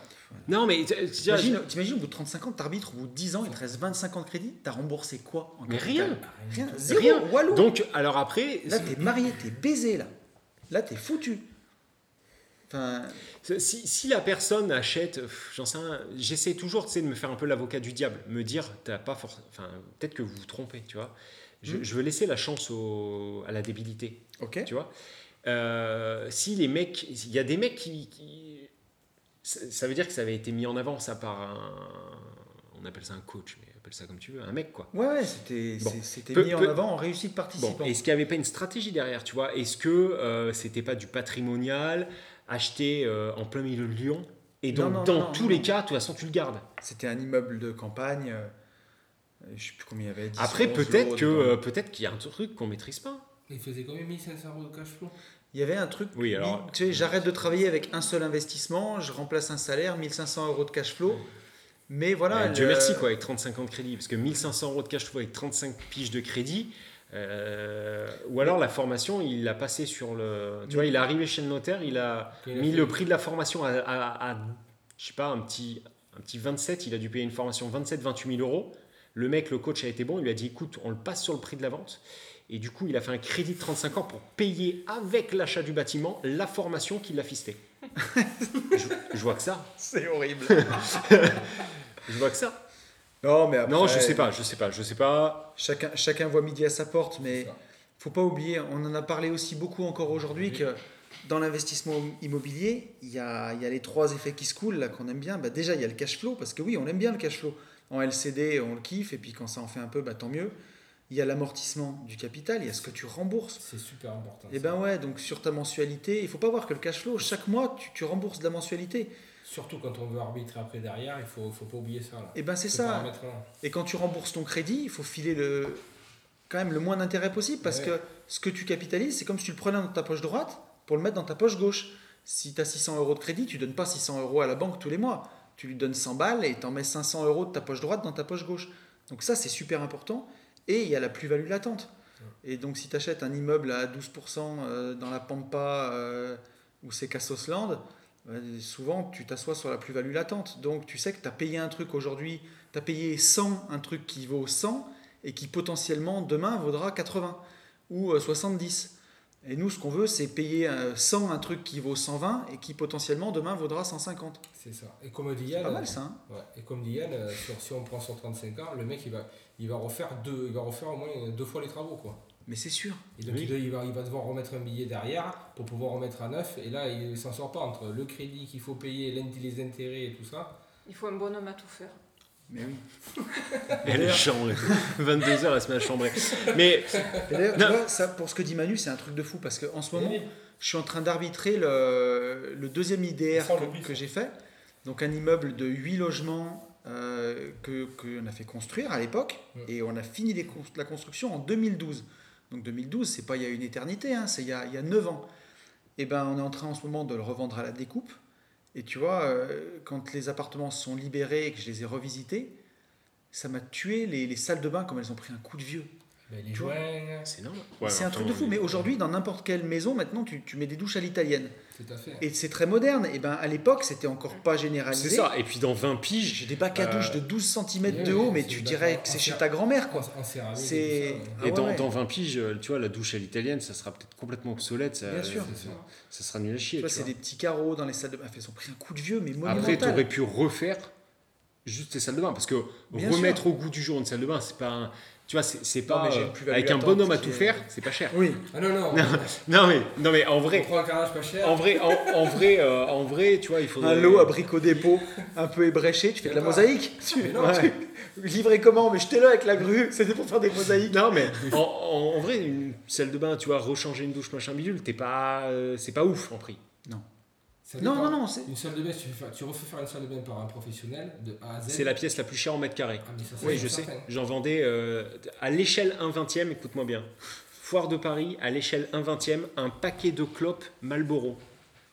Non, mais T'imagines, t'imagines, au bout de 35 ans, t'arbitres, au bout de 10 ans, il te reste 25 ans de crédit, t'as remboursé quoi en Mais rien. Rien. Zéro. Rien. Walou. Donc, alors après, là, t'es marié, t'es baisé, là. Là, t'es foutu. Enfin, Si, si la personne achète, j'en sais j'essaie toujours de me faire un peu l'avocat du diable, me dire, t'as pas forc- enfin, peut-être que vous vous trompez, tu vois. Je, Mm. je veux laisser la chance au- à la débilité, ok. tu vois. Euh, si les mecs, il y a des mecs qui, qui- ça, ça veut dire que ça avait été mis en avant, ça par un, on appelle ça un coach, mais appelle ça comme tu veux, un mec quoi. Ouais, ouais, c'était Bon. Peu- mis en peu- avant en réussite Bon, participant. est-ce qu'il n'y avait pas une stratégie derrière, tu vois? Est-ce que euh, c'était pas du patrimonial acheté euh, en plein milieu de Lyon? Et donc, Non, non, dans non, tous non, les non. cas, de toute façon, tu le gardes. C'était un immeuble de campagne. euh, je sais plus combien il y avait. 10, Après, 11 peut-être que euh, peut-être qu'il y a un truc qu'on maîtrise pas. Il faisait combien 1500 euros de cash flow? Il y avait un truc. Oui, alors- Tu sais, j'arrête de travailler avec un seul investissement, je remplace un salaire, 1500 euros de cash flow. Mais voilà. Euh, Dieu le- merci, quoi, avec 35 ans de crédit. Parce que 1500 euros de cash flow avec 35 piges de crédit. euh, ou alors la formation, il l'a passé sur le. Tu vois, il est arrivé chez le notaire, il a Il mis le prix de la formation à, à- à, je sais pas, un petit, un petit 27. Il a dû payer une formation 27-28 000 euros. Le mec, le coach a été bon, il lui a dit écoute, on le passe sur le prix de la vente. Et du coup, il a fait un crédit de 35 ans pour payer avec l'achat du bâtiment la formation qu'il a fistée. Je, je vois que ça. C'est horrible. Je vois que ça. non, mais après, Non, je sais pas, je sais pas, je sais pas. Chacun, chacun voit midi à sa porte, mais ça. faut pas oublier, on en a parlé aussi beaucoup encore aujourd'hui, Oui. que dans l'investissement immobilier, il y a, il y a les trois effets qui se coulent là qu'on aime bien. Bah, déjà, il y a le cash flow, parce que oui, on aime bien le cash flow. En LCD, on le kiffe, et puis quand ça en fait un peu, bah, tant mieux. Il y a l'amortissement du capital, il y a ce que tu rembourses. C'est super important. Et ça. ben ouais, donc sur ta mensualité, il faut pas voir que le cash flow, chaque mois, tu, tu rembourses de la mensualité. Surtout quand on veut arbitrer après derrière, il faut, faut pas oublier ça. Là. Et ben c'est Ce ça. paramètre-là. Et quand tu rembourses ton crédit, il faut filer le, quand même le moins d'intérêt possible parce Ouais. que ce que tu capitalises, c'est comme si tu le prenais dans ta poche droite pour le mettre dans ta poche gauche. Si tu as 600 euros de crédit, tu donnes pas 600 euros à la banque tous les mois. Tu lui donnes 100 balles et tu en mets 500 euros de ta poche droite dans ta poche gauche. Donc ça, c'est super important. Et il y a la plus-value latente. Et donc si tu achètes un immeuble à 12% euh, dans la Pampa euh, ou c'est Cassosland, euh, souvent tu t'assois sur la plus-value latente. Donc tu sais que tu as payé un truc aujourd'hui, tu as payé 100, un truc qui vaut 100 et qui potentiellement demain vaudra 80 ou euh, 70. Et nous, ce qu'on veut, c'est payer euh, 100 un truc qui vaut 120 et qui potentiellement demain vaudra 150. C'est ça. Et comme dit C'est Yann, pas mal ça. hein ouais, et comme dit Yann, euh, sur- si on prend sur 35 ans, le mec il va, il va refaire deux, il va refaire au moins deux fois les travaux quoi. Mais c'est sûr. Et donc Oui. il, va, il va devoir remettre un billet derrière pour pouvoir remettre à neuf. Et là, il s'en sort pas entre le crédit qu'il faut payer, les intérêts et tout ça. Il faut un bonhomme à tout faire. Mais oui. Elle est chambrée. 22h, elle se met à chambrer. Mais d'ailleurs, tu Non. vois, ça, pour ce que dit Manu, c'est un truc de fou parce qu'en ce moment, Oui. je suis en train d'arbitrer le, le deuxième IDR que, j'ai fait. Donc un immeuble de 8 logements euh, que qu'on a fait construire à l'époque Mm. et on a fini les la construction en 2012. Donc 2012, c'est pas il y a une éternité, hein, c'est il y a, il y a 9 ans. Et ben on est en train en ce moment de le revendre à la découpe. Et tu vois, euh, quand les appartements sont libérés et que je les ai revisités, ça m'a tué les, les salles de bain comme elles ont pris un coup de vieux. Ben, les joints, c'est normal. c'est un truc de fou. Mais aujourd'hui, dans n'importe quelle maison, maintenant, tu, tu mets des douches à l'italienne. Tout à fait. Et c'est très moderne. Et ben à l'époque, c'était encore pas généralisé. C'est ça. Et puis dans 20 piges, J'ai des bacs à Euh, douche de 12 cm oui, de oui, haut, mais tu dirais que c'est chez ta grand-mère, quoi. En, en céramique C'est- Ah et dans, ouais. dans 20 piges, euh, tu vois, la douche à l'italienne, ça sera peut-être complètement obsolète. Ça, Bien sûr. ça. ça sera nul à chier. Tu vois, tu c'est vois. des petits carreaux dans les salles de bain. Enfin, Ils ont pris un coup de vieux, mais Après, tu monumental. aurais pu refaire juste les salles de bain. Parce que Bien remettre au goût du jour une salle de bain, c'est pas. un- Tu vois, c'est Non, pas. euh, avec un bonhomme à tout faire, c'est pas cher. Oui. Ah non, non, Non. Non, mais, non, mais en on vrai. prend un carrelage pas cher. En vrai, en, en vrai, euh, en vrai, tu vois, il faudrait. Un lot à bricots dépôt, un peu ébréché. Tu fais de la mosaïque. Tu... Non, Ouais. Livré comment Mais jetez-le avec la grue. C'était pour faire des mosaïques. Non, mais en, en- en vrai, une salle de bain, tu vois, rechanger une douche, machin bidule, t'es pas, euh, c'est pas ouf en prix. Ça Non, non, non. c'est- Une salle de bain, tu, fais faire- tu refais faire une salle de bain par un professionnel de A à Z. C'est la pièce la plus chère en mètre carré. Ah, mais ça, c'est Oui, je sais. J'en vendais euh, à l'échelle 1 vingtième, écoute-moi bien. Foire de Paris, à l'échelle 1 vingtième, un paquet de clopes Marlboro.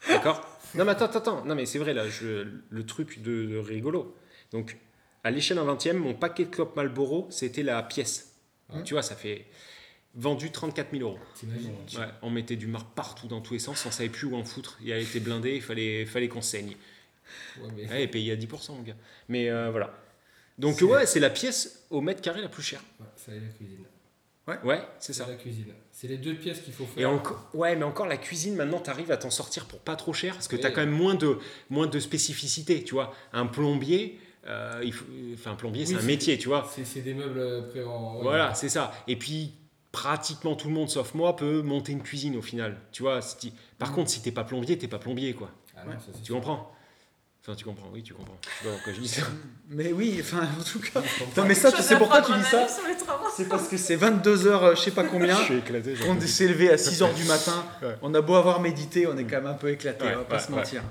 D'accord Non, mais attends, attends, attends. Non, mais c'est vrai, là, je- le truc de, de rigolo. Donc, à l'échelle 1 vingtième, mon paquet de clopes Marlboro, c'était la pièce. Tu vois, ça fait vendu 34 000 euros. Ouais, on mettait du marbre partout dans tous les sens, on savait plus où en foutre. Il a été blindé, il fallait, fallait qu'on saigne. Ouais, mais- Ouais, et payé à 10%, mon gars. Mais euh, voilà. Donc, C'est- ouais, c'est la pièce au mètre carré la plus chère. Ouais, ça et la cuisine. Ouais, c'est C'est ça. la cuisine. C'est les deux pièces qu'il faut Et faire. encore, ouais, mais encore la cuisine, maintenant, tu arrives à t'en sortir pour pas trop cher parce que tu as quand même moins de, moins de spécificité, tu vois. Un plombier, euh, il faut, enfin, un plombier, c'est un métier, tu vois. C'est des meubles pré en. Voilà, c'est ça. Et puis, pratiquement tout le monde, sauf moi, peut monter une cuisine au final. Tu vois, si- par Mm. contre, si t'es pas plombier, t'es pas plombier, quoi. Ah non, Ouais. ça, c'est Tu comprends? Enfin, tu comprends, oui, tu comprends. Je dis ça. Mais oui, enfin, en tout cas. Non, mais ça, tu sais pourquoi tu dis ça? C'est parce que c'est 22h, je sais pas combien. Je suis éclaté. On s'est levé à 6h du matin. Ouais. On a beau avoir médité, on est quand même un peu éclaté, Ouais, on va pas ouais, se ouais. mentir.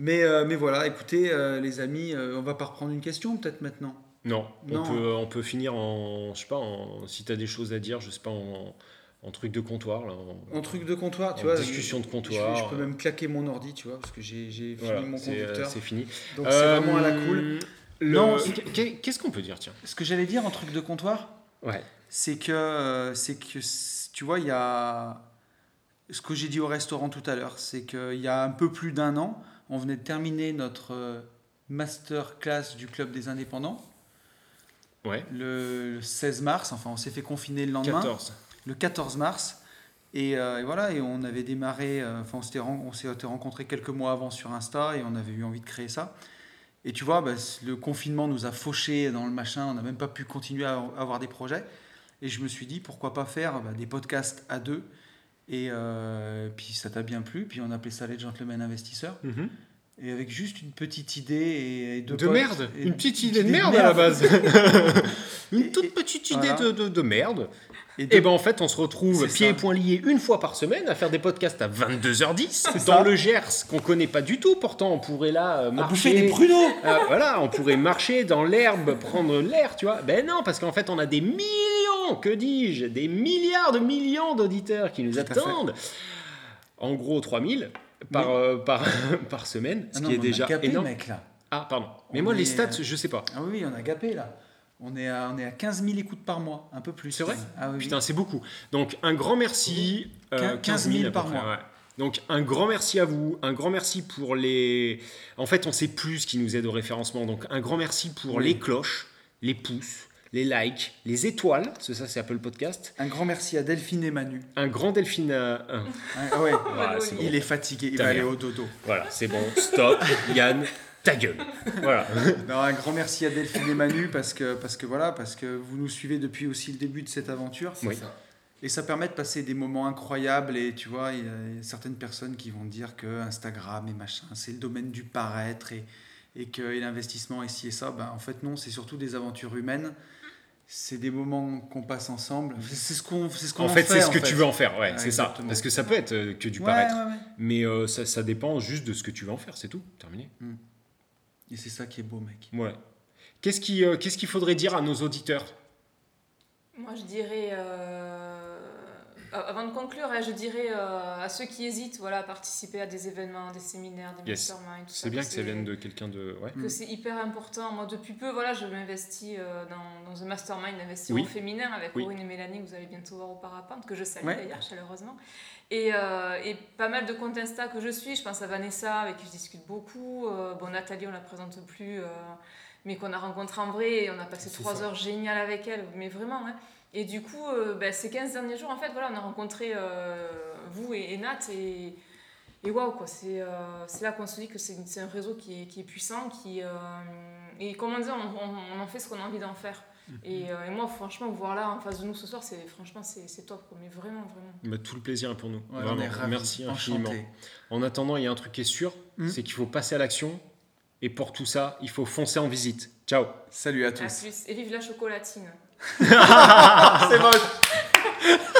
Mais, euh, mais voilà, écoutez, euh, les amis, euh, on va pas reprendre une question peut-être maintenant? Non, Non. On, peut, on peut finir en. Je sais pas, en, si t'as des choses à dire, je sais pas, en, en truc de comptoir, là. En, En truc de comptoir, tu en vois. discussion de comptoir. Je, peux même claquer mon ordi, tu vois, parce que j'ai fini Voilà, mon euh, conducteur. c'est fini. Donc c'est vraiment à la Euh, cool. le- Non, qu'est- Qu'est-ce qu'on peut dire, tiens? Ce que j'allais dire en truc de comptoir, Ouais. c'est que, euh, c'est que tu vois, il y a ce que j'ai dit au restaurant tout à l'heure, c'est qu'il y a un peu plus d'un an, on venait de terminer notre euh, master class du club des indépendants Ouais. le 16 mars. Enfin, on s'est fait confiner le lendemain, 14. le 14 mars. Et, euh, et voilà, et on avait démarré, euh, enfin, on s'était ren- on s'était rencontrés quelques mois avant sur Insta et on avait eu envie de créer ça. Et tu vois, bah, le confinement nous a fauchés dans le machin, on n'a même pas pu continuer à avoir des projets. Et je me suis dit, pourquoi pas faire bah, des podcasts à deux Et euh, puis ça t'a bien plu, puis on appelait ça les gentlemen investisseurs. Mhm. Et avec juste une petite idée et, deux De potes- merde et Une petite idée de merde à la base Une toute et- petite idée voilà. de, de, de merde. Et Et ben en fait, on se retrouve pieds et poings liés une fois par semaine à faire des podcasts à 22h10 dans ça. le Gers qu'on connaît pas du tout. Pourtant, on pourrait là euh, marcher. bouffer des pruneaux Ah, voilà, on pourrait marcher dans l'herbe, prendre l'air, tu vois. Ben non, parce qu'en fait, on a des millions, que dis-je, des milliards de millions d'auditeurs qui nous Tout attendent. En gros, 3000 par, euh, par, par semaine, ce Ah non, qui est on a déjà gapé, énorme. mec, là. Ah, pardon. Mais On moi, les stats, euh, je sais pas. Ah oui, on a gapé là. On est à, on est à 15 000 écoutes par mois, un peu plus. C'est vrai? Ah oui. Putain, c'est beaucoup. Donc, un grand merci. euh, 15 000 à peu par mois. ouais. Donc, un grand merci à vous. Un grand merci pour les. En fait, on sait plus ce qui nous aide au référencement. Donc, un grand merci pour Oui. les cloches, les pouces, les likes, les étoiles. parce que Ça, c'est Apple Podcast. Un grand merci à Delphine et Manu. Un grand Delphine. un- Ah ouais, Voilà, c'est bon. il est fatigué, il va aller au dodo. Voilà, c'est bon. Stop. Yann, ta gueule. Voilà. Non, un grand merci à Delphine et Manu parce que, parce que voilà, parce que vous nous suivez depuis aussi le début de cette aventure. C'est Oui. ça. Et ça permet de passer des moments incroyables. Et tu vois, il y a certaines personnes qui vont dire que Instagram et machin, c'est le domaine du paraître et, et que l'investissement est ci et ça. Ben, en fait, non, c'est surtout des aventures humaines. C'est des moments qu'on passe ensemble. C'est ce qu'on c'est ce qu'on En fait, c'est ce que en tu veux en faire, ouais, Ouais, c'est ça. Parce que ça peut être euh, que du Ouais, paraître. ouais, ouais. Mais euh, ça, ça dépend juste de ce que tu veux en faire, c'est tout. Terminé. Et c'est ça qui est beau, mec. Ouais. Qu'est-ce qui, euh, qu'est-ce qu'il faudrait dire à nos auditeurs? Moi, je dirais, euh, avant de conclure, hein, je dirais euh, à ceux qui hésitent voilà, à participer à des événements, des séminaires, des Yes. masterminds, tout ça. C'est bien que ça vienne de quelqu'un de. Ouais. que c'est hyper important. Moi, depuis peu, voilà, je m'investis euh, dans, dans un mastermind d'investissement Oui. féminin avec Oui. Aurine et Mélanie, que vous allez bientôt voir au parapente, que je salue Ouais. d'ailleurs chaleureusement. Et, euh, et pas mal de comptes Insta que je suis. Je pense à Vanessa, avec qui je discute beaucoup. Euh, bon, Nathalie, on la présente plus, euh, mais qu'on a rencontré en vrai et on a passé trois ça. heures géniales avec elle, mais vraiment. hein. Et du coup, euh, ben, ces 15 derniers jours, en fait, voilà, on a rencontré euh, vous et, et Nat et. Et waouh, quoi, c'est euh, là qu'on se dit que c'est un réseau qui est, qui est puissant, qui. euh, et comme on dit, on, on- on en fait ce qu'on a envie d'en faire. Et, euh, et moi, franchement, vous voir là en face de nous ce soir, c'est franchement, c'est top, quoi, mais vraiment, vraiment. Bah, tout le plaisir est pour nous. Ouais, Vraiment. on est ravis, Merci infiniment. enchantés. En attendant, il y a un truc qui est sûr, Hmm. c'est qu'il faut passer à l'action. Et pour tout ça, il faut foncer en visite. Ciao Salut à À tous. plus. Et vive la chocolatine. C'est moche.